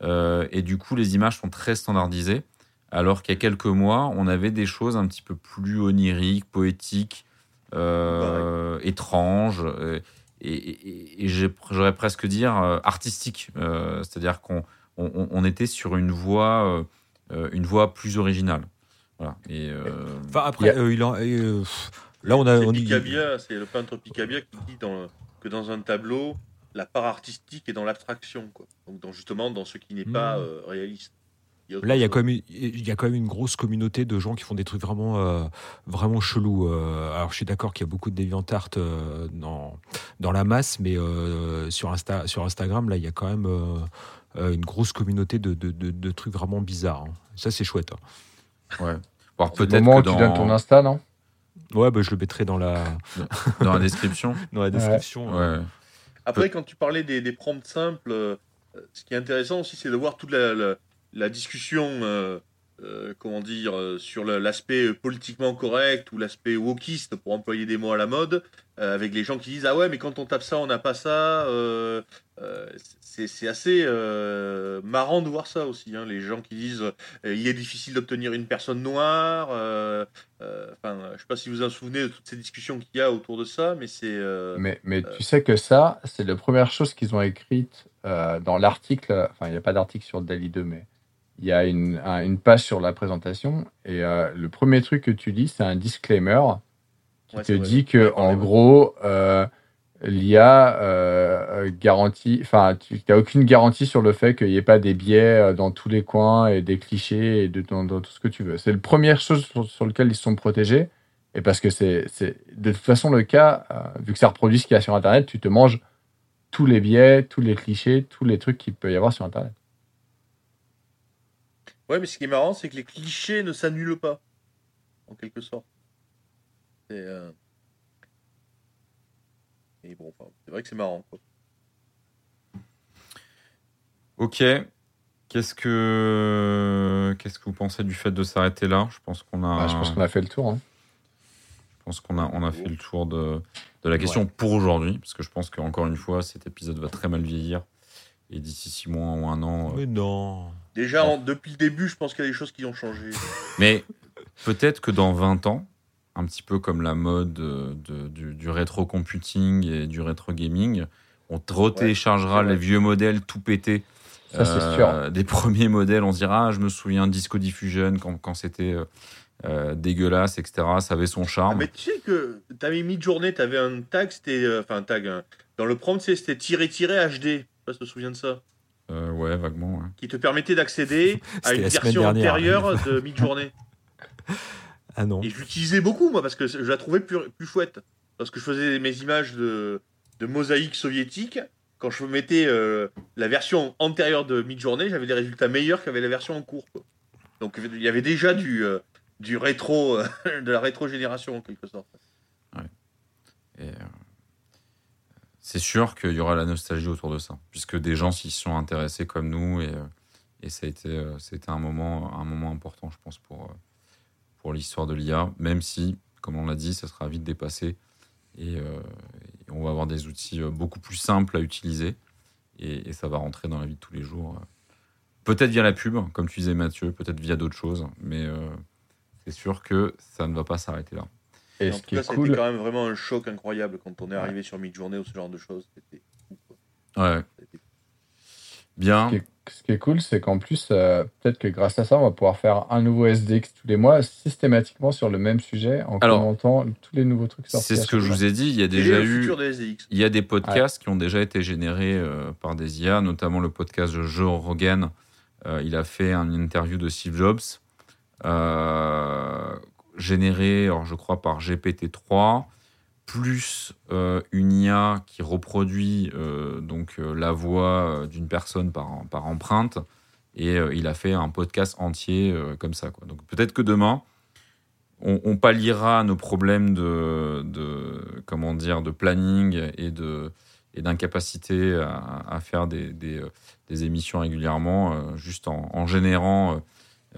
euh, et du coup, les images sont très standardisées. Alors qu'il y a quelques mois, on avait des choses un petit peu plus oniriques, poétiques, euh, étranges, euh, et, et- et j'ai- j'aurais presque dire euh, artistiques. Euh, C'est-à-dire qu'on on, on était sur une voie, euh, une voie plus originale. Voilà. Et, euh, Enfin, après, Il y a- euh, il en- euh, là, on a. C'est on y- Picabia, c'est le peintre Picabia qui dit dans, que dans un tableau, la part artistique est dans l'abstraction, quoi. Donc dans, justement dans ce qui n'est pas euh, réaliste. Là, il y, a quand même, une- il y a quand même une grosse communauté de gens qui font des trucs vraiment, euh, vraiment chelous. Euh, alors, je suis d'accord qu'il y a beaucoup de DeviantArt euh, dans, dans la masse, mais euh, sur, Insta, sur Instagram, là, il y a quand même une grosse communauté de, de, de- de trucs vraiment bizarres. hein. Ça, c'est chouette. hein. ouais. Alors, le peut-être moment que où tu donnes ton Insta, non? Ouais, bah, je le mettrai dans la, dans la description. dans la description. Ouais. Après, quand tu parlais des, des prompts simples, euh, ce qui est intéressant aussi, c'est de voir toute la, la, la discussion, euh, euh, comment dire, euh, sur l'aspect politiquement correct ou l'aspect wokiste, pour employer des mots à la mode, avec les gens qui disent Ah ouais, mais quand on tape ça, on n'a pas ça. c'est assez marrant de voir ça aussi. hein, les gens qui disent Il est difficile d'obtenir une personne noire. Enfin, je sais pas si vous vous en souvenez de toutes ces discussions qu'il y a autour de ça, mais c'est. Mais, mais tu sais que ça, c'est la première chose qu'ils ont écrite euh, dans l'article. Enfin, il n'y a pas d'article sur Dali 2, mais il y a une, un- une page sur la présentation. Et euh, le premier truc que tu lis, c'est un disclaimer qui Ouais, te dit que, en gros, euh, l'IA euh, garantit. Enfin, tu n'as aucune garantie sur le fait qu'il n'y ait pas des biais euh, dans tous les coins et des clichés et de, dans, dans tout ce que tu veux. C'est la première chose sur, sur laquelle ils sont protégés. Et parce que c'est c'est de toute façon le cas, euh, vu que ça reproduit ce qu'il y a sur Internet, tu te manges tous les biais, tous les clichés, tous les trucs qu'il peut y avoir sur Internet. Ouais, mais ce qui est marrant, c'est que les clichés ne s'annulent pas, en quelque sorte. C'est, euh, Et bon, enfin, c'est vrai que c'est marrant. Quoi. Ok. Qu'est-ce que qu'est-ce que vous pensez du fait de s'arrêter là? Je pense qu'on a Bah, je pense qu'on a fait le tour. hein. je pense qu'on a on a fait le tour de, de la question pour aujourd'hui parce que je pense qu'encore une fois cet épisode va très mal vieillir et d'ici six mois ou un an. euh, Mais non. Déjà, en- depuis le début, je pense qu'il y a des choses qui ont changé. Mais peut-être que dans 20 ans, un petit peu comme la mode euh, de- du, du rétro computing et du rétro gaming, on te retéléchargera vrai. les vieux modèles tout pétés. Ça, c'est Euh, sûr. Des premiers modèles, on se dira, ah, je me souviens de Disco Diffusion quand, quand c'était euh, euh, dégueulasse, etc. Ça avait son Ah, charme. mais tu sais que tu avais mis journée, tu avais un tag, c'était. euh, Enfin, un tag. hein. dans le prompt, c'était tiré-tiré HD. Je sais pas si tu te souviens de ça. Euh, ouais, vaguement. ouais. Qui te permettait d'accéder à une version dernière. antérieure de Midjourney. Ah non. Et je l'utilisais beaucoup, moi, parce que je la trouvais plus, plus chouette. Parce que je faisais mes images de, de mosaïque soviétique. Quand je mettais euh, la version antérieure de Midjourney, j'avais des résultats meilleurs qu'avec la version en cours. quoi. Donc il y avait déjà du, euh, du rétro, de la rétro-génération, en quelque sorte. Et, euh, c'est sûr qu'il y aura la nostalgie autour de ça, puisque des gens s'y sont intéressés comme nous, et, euh, ça a été, euh, c'était un moment, un moment important, je pense, pour, euh, l'histoire de l'IA, même si, comme on l'a dit, ça sera vite dépassé, et, euh, on va avoir des outils euh, beaucoup plus simples à utiliser. et, ça va rentrer dans la vie de tous les jours. Peut-être via la pub, comme tu disais Mathieu, peut-être via d'autres choses, mais euh, c'est sûr que ça ne va pas s'arrêter là. Et en ce tout qui cas, est ça a cool, été quand même vraiment un choc incroyable quand on est arrivé sur Midjourney ou ce genre de choses. C'était. Ouais. Bien. ce qui est, ce qui est cool, c'est qu'en plus, euh, peut-être que grâce à ça, on va pouvoir faire un nouveau SDX tous les mois, systématiquement sur le même sujet, en Alors, commentant tous les nouveaux trucs sortis. C'est ce que je vous ai dit. Il y a Et déjà eu. Il y a des podcasts qui ont déjà été générés euh, par des IA, notamment le podcast de Joe Rogan. Euh, il a fait une interview de Steve Jobs, euh, généré, alors, je crois, par GPT-3, plus euh, une IA qui reproduit euh, donc euh, la voix d'une personne par, par empreinte. Et il a fait un podcast entier comme ça. Quoi. Donc peut-être que demain, on, on palliera nos problèmes de, de comment dire de planning et de et d'incapacité à, faire des, des, des émissions régulièrement juste en, en générant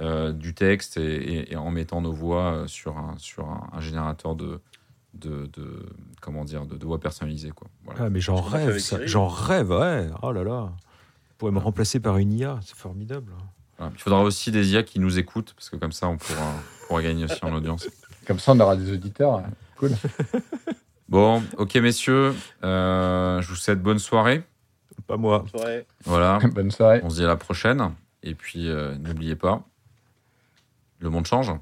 euh, du texte et, et- et en mettant nos voix euh, sur un sur un, un générateur de, de, de comment dire de, de voix personnalisées quoi. Voilà. Ah, mais j'en rêve. J'en rêve, ouais. Oh là là. Vous me remplacer par une IA, c'est formidable. Voilà. Il faudra aussi des IA qui nous écoutent parce que comme ça on pourra, on pourra gagner aussi en audience. Comme ça, on aura des auditeurs. Cool. Bon, ok messieurs, euh, je vous souhaite bonne soirée. Pas moi. Bonne soirée. Voilà. Bonne soirée. On se dit à la prochaine. Et puis, euh, n'oubliez pas, le monde change.